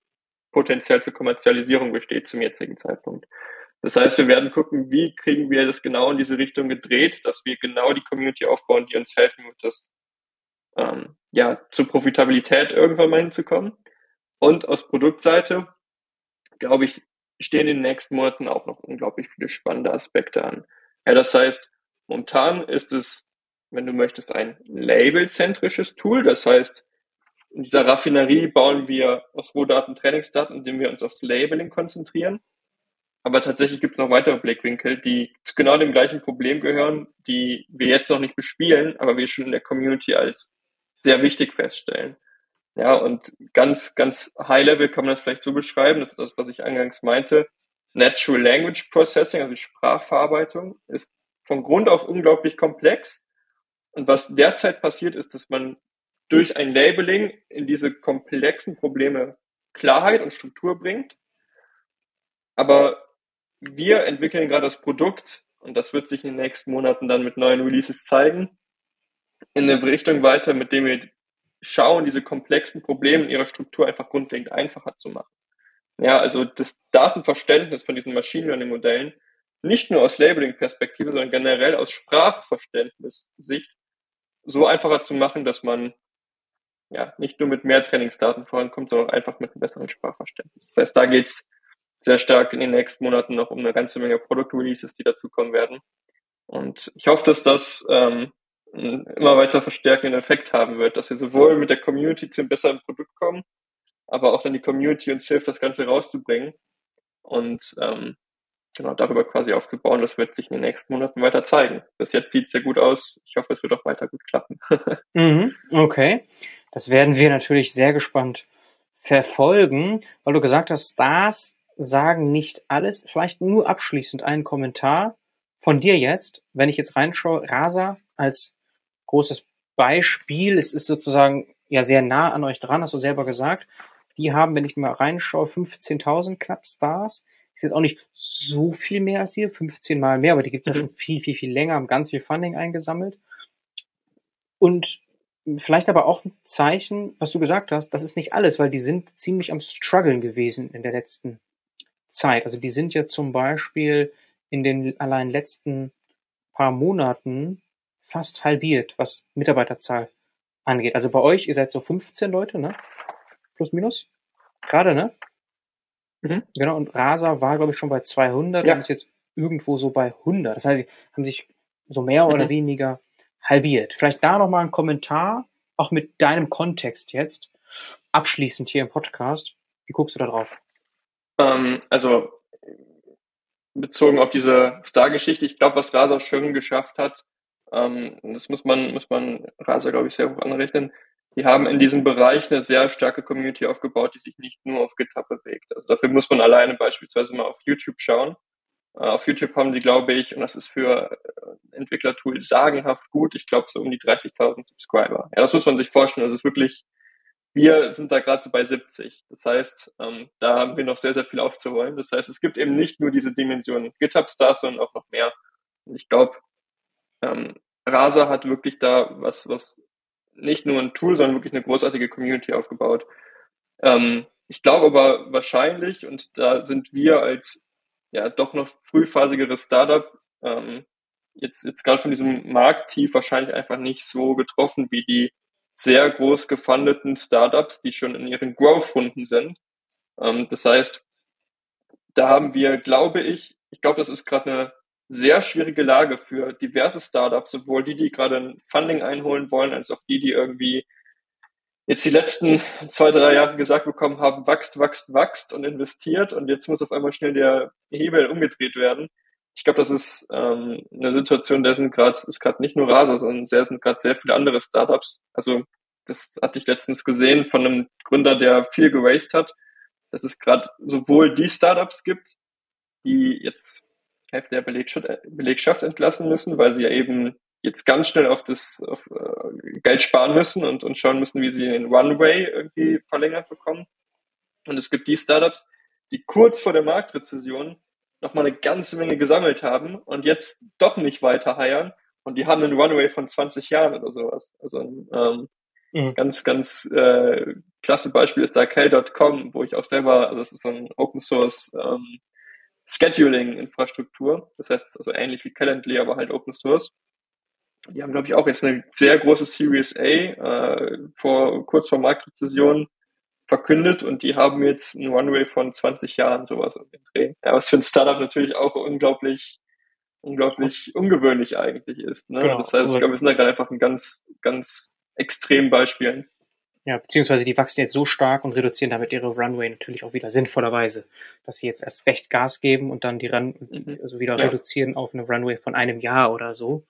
Potenzial zur Kommerzialisierung besteht zum jetzigen Zeitpunkt. Das heißt, wir werden gucken, wie kriegen wir das genau in diese Richtung gedreht, dass wir genau die Community aufbauen, die uns helfen wird, das ähm, ja zur Profitabilität irgendwann mal hinzukommen. Und aus Produktseite, glaube ich, stehen in den nächsten Monaten auch noch unglaublich viele spannende Aspekte an. Ja, das heißt, momentan ist es, wenn du möchtest, ein labelzentrisches Tool. Das heißt, in dieser Raffinerie bauen wir aus Rohdaten Trainingsdaten, indem wir uns aufs Labeling konzentrieren. Aber tatsächlich gibt es noch weitere Blickwinkel, die zu genau dem gleichen Problem gehören, die wir jetzt noch nicht bespielen, aber wir schon in der Community als sehr wichtig feststellen. Ja, und ganz, ganz high level kann man das vielleicht so beschreiben, das ist das, was ich eingangs meinte. Natural Language Processing, also Sprachverarbeitung, ist von Grund auf unglaublich komplex. Und was derzeit passiert, ist, dass man durch ein Labeling in diese komplexen Probleme Klarheit und Struktur bringt. Aber wir entwickeln gerade das Produkt und das wird sich in den nächsten Monaten dann mit neuen Releases zeigen, in eine Richtung weiter, mit dem wir schauen, diese komplexen Probleme in ihrer Struktur einfach grundlegend einfacher zu machen. Ja, also das Datenverständnis von diesen Machine Learning Modellen nicht nur aus Labeling-Perspektive, sondern generell aus Sprachverständnis-Sicht so einfacher zu machen, dass man ja nicht nur mit mehr Trainingsdaten vorankommt, sondern auch einfach mit einem besseren Sprachverständnis. Das heißt, da geht's sehr stark in den nächsten Monaten noch um eine ganze Menge Produkt-Releases, die dazukommen werden. Und ich hoffe, dass das ähm, einen immer weiter verstärkenden Effekt haben wird, dass wir sowohl mit der Community zu einem besseren Produkt kommen, aber auch dann die Community uns hilft, das Ganze rauszubringen und ähm, genau darüber quasi aufzubauen. Das wird sich in den nächsten Monaten weiter zeigen. Bis jetzt sieht es sehr gut aus. Ich hoffe, es wird auch weiter gut klappen. mhm, okay. Das werden wir natürlich sehr gespannt verfolgen, weil du gesagt hast, Stars sagen nicht alles. Vielleicht nur abschließend einen Kommentar von dir jetzt, wenn ich jetzt reinschaue, Rasa als großes Beispiel, es ist sozusagen ja sehr nah an euch dran, hast du selber gesagt. Die haben, wenn ich mal reinschaue, 15.000 knapp Stars. Ist jetzt auch nicht so viel mehr als hier, 15 mal mehr, aber die gibt es ja mhm. schon viel, viel, viel länger, haben ganz viel Funding eingesammelt. Und vielleicht aber auch ein Zeichen, was du gesagt hast, das ist nicht alles, weil die sind ziemlich am struggeln gewesen in der letzten Zeit. Also die sind ja zum Beispiel in den allein letzten paar Monaten fast halbiert, was Mitarbeiterzahl angeht. Also bei euch, ihr seid so 15 Leute, ne? Plus minus? Gerade, ne? Mhm. Genau, und Rasa war, glaube ich, schon bei 200 ja. und ist jetzt irgendwo so bei 100. Das heißt, sie haben sich so mehr mhm. oder weniger halbiert. Vielleicht da nochmal ein Kommentar, auch mit deinem Kontext jetzt, abschließend hier im Podcast. Wie guckst du da drauf? Ähm, also, bezogen auf diese Star-Geschichte, ich glaube, was Rasa schön geschafft hat, ähm, das muss man, muss man Rasa, glaube ich, sehr hoch anrechnen, die haben in diesem Bereich eine sehr starke Community aufgebaut, die sich nicht nur auf GitHub bewegt. Also dafür muss man alleine beispielsweise mal auf YouTube schauen. Äh, auf YouTube haben die, glaube ich, und das ist für äh, Entwicklertool sagenhaft gut, ich glaube so um die 30.000 Subscriber. Ja, das muss man sich vorstellen. Das ist wirklich, wir sind da gerade so bei 70. Das heißt, ähm, da haben wir noch sehr, sehr viel aufzuholen. Das heißt, es gibt eben nicht nur diese Dimension GitHub-Stars, sondern auch noch mehr. Und ich glaube, ähm, Rasa hat wirklich da was, was nicht nur ein Tool, sondern wirklich eine großartige Community aufgebaut. Ähm, ich glaube aber wahrscheinlich, und da sind wir als ja doch noch frühphasigeres Startup ähm, jetzt, jetzt gerade von diesem Markttief wahrscheinlich einfach nicht so getroffen wie die sehr groß gefundeten Startups, die schon in ihren Growth-Runden sind. Ähm, das heißt, da haben wir, glaube ich, ich glaube, das ist gerade eine sehr schwierige Lage für diverse Startups, sowohl die, die gerade ein Funding einholen wollen, als auch die, die irgendwie jetzt die letzten zwei, drei Jahre gesagt bekommen haben, wächst, wächst, wächst und investiert und jetzt muss auf einmal schnell der Hebel umgedreht werden. Ich glaube, das ist ähm, eine Situation, der sind gerade, ist gerade nicht nur Rasa, sondern sehr sind gerade sehr viele andere Startups. Also das hatte ich letztens gesehen von einem Gründer, der viel geraced hat, dass es gerade sowohl die Startups gibt, die jetzt Hälfte der Belegschaft entlassen müssen, weil sie ja eben jetzt ganz schnell auf das auf, äh, Geld sparen müssen und, und schauen müssen, wie sie den Runway irgendwie verlängert bekommen. Und es gibt die Startups, die kurz vor der Marktrezession nochmal eine ganze Menge gesammelt haben und jetzt doch nicht weiter heiern und die haben einen Runway von 20 Jahren oder sowas. Also ein ähm, mhm. ganz, ganz äh, klasse Beispiel ist da K.com, wo ich auch selber, also das ist so ein Open Source ähm, Scheduling-Infrastruktur. Das heißt, also ähnlich wie Calendly, aber halt Open Source. Die haben, glaube ich, auch jetzt eine sehr große Series A äh, vor kurz vor Marktrezession verkündet und die haben jetzt einen Runway von 20 Jahren, sowas um den Dreh. Ja, was für ein Startup natürlich auch unglaublich, unglaublich ungewöhnlich eigentlich ist. Ne? Genau. Das heißt, ich glaube, wir sind da gerade einfach ein ganz, ganz extrem Beispielen. Ja, beziehungsweise die wachsen jetzt so stark und reduzieren damit ihre Runway natürlich auch wieder sinnvollerweise, dass sie jetzt erst recht Gas geben und dann die Run mhm. also wieder ja. reduzieren auf eine Runway von einem Jahr oder so,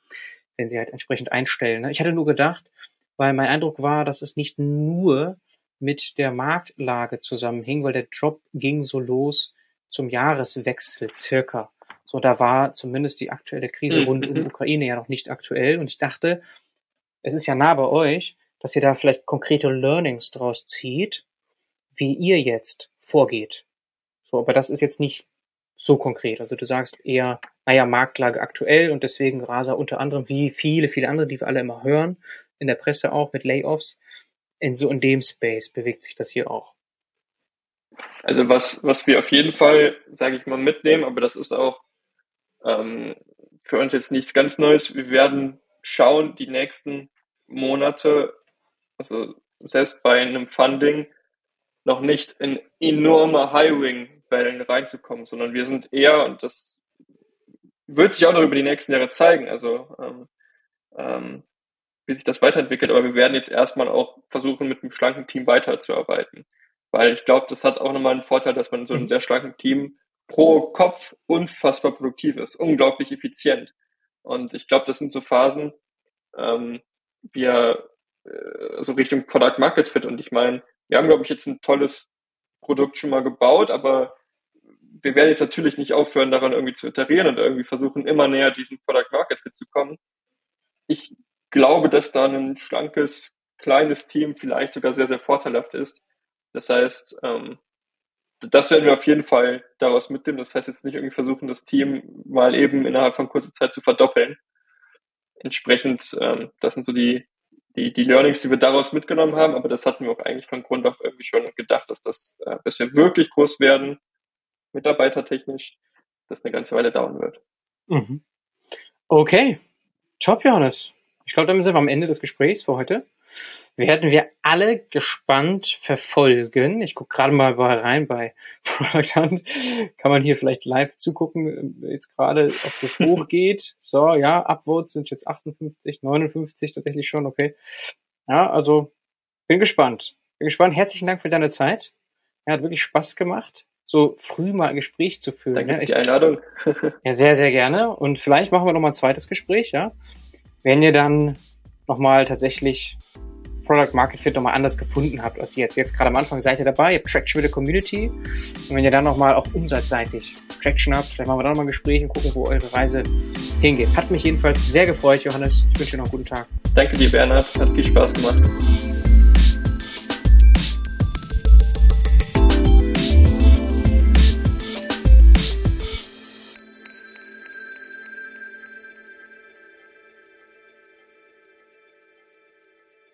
wenn sie halt entsprechend einstellen. Ne? Ich hatte nur gedacht, weil mein Eindruck war, dass es nicht nur mit der Marktlage zusammenhing, weil der Drop ging so los zum Jahreswechsel circa. So, da war zumindest die aktuelle Krise rund um mhm. Ukraine ja noch nicht aktuell und ich dachte, es ist ja nah bei euch, dass ihr da vielleicht konkrete Learnings draus zieht, wie ihr jetzt vorgeht. So, aber das ist jetzt nicht so konkret. Also du sagst eher, naja, Marktlage aktuell und deswegen Rasa unter anderem, wie viele, viele andere, die wir alle immer hören, in der Presse auch mit Layoffs, in so in dem Space bewegt sich das hier auch. Also was, was wir auf jeden Fall, sage ich mal, mitnehmen, aber das ist auch ähm, für uns jetzt nichts ganz Neues. Wir werden schauen, die nächsten Monate also selbst bei einem Funding, noch nicht in enorme Hiring-Wellen reinzukommen, sondern wir sind eher, und das wird sich auch noch über die nächsten Jahre zeigen, also ähm, ähm, wie sich das weiterentwickelt, aber wir werden jetzt erstmal auch versuchen, mit einem schlanken Team weiterzuarbeiten. Weil ich glaube, das hat auch nochmal einen Vorteil, dass man so einem sehr schlanken Team pro Kopf unfassbar produktiv ist, unglaublich effizient. Und ich glaube, das sind so Phasen, ähm, wir äh, so Richtung Product Market Fit. Und ich meine, wir haben, glaube ich, jetzt ein tolles Produkt schon mal gebaut, aber wir werden jetzt natürlich nicht aufhören, daran irgendwie zu iterieren und irgendwie versuchen, immer näher diesem Product Market zu kommen. Ich glaube, dass da ein schlankes, kleines Team vielleicht sogar sehr, sehr vorteilhaft ist. Das heißt, ähm, das werden wir auf jeden Fall daraus mitnehmen. Das heißt jetzt nicht irgendwie versuchen, das Team mal eben innerhalb von kurzer Zeit zu verdoppeln. Entsprechend, ähm, das sind so die, die, die Learnings, die wir daraus mitgenommen haben, aber das hatten wir auch eigentlich von Grund auf irgendwie schon gedacht, dass das, äh, bis wir wirklich groß werden, mitarbeitertechnisch, das eine ganze Weile dauern wird. Mhm. Okay, top, Johannes. Ich glaube, damit sind wir am Ende des Gesprächs für heute. Werden wir alle gespannt verfolgen. Ich gucke gerade mal rein bei Product Hunt. Kann man hier vielleicht live zugucken, jetzt gerade, ob das hochgeht. So, ja, Upvotes sind jetzt 58, 59 tatsächlich schon, okay. Ja, also bin gespannt. Bin gespannt. Herzlichen Dank für deine Zeit. Er hat wirklich Spaß gemacht, so früh mal ein Gespräch zu führen. Danke ja, für die Einladung. ja, sehr, sehr gerne. Und vielleicht machen wir noch mal ein zweites Gespräch, ja. Wenn ihr dann noch mal tatsächlich Product Market Fit nochmal anders gefunden habt als jetzt. Jetzt gerade am Anfang seid ihr dabei, ihr habt Traction mit der Community. Und wenn ihr dann nochmal auch umsatzseitig Traction habt, vielleicht machen wir dann nochmal ein Gespräch und gucken, wo eure Reise hingeht. Hat mich jedenfalls sehr gefreut, Johannes. Ich wünsche dir noch einen guten Tag. Danke dir, Bernhard. Hat viel Spaß gemacht.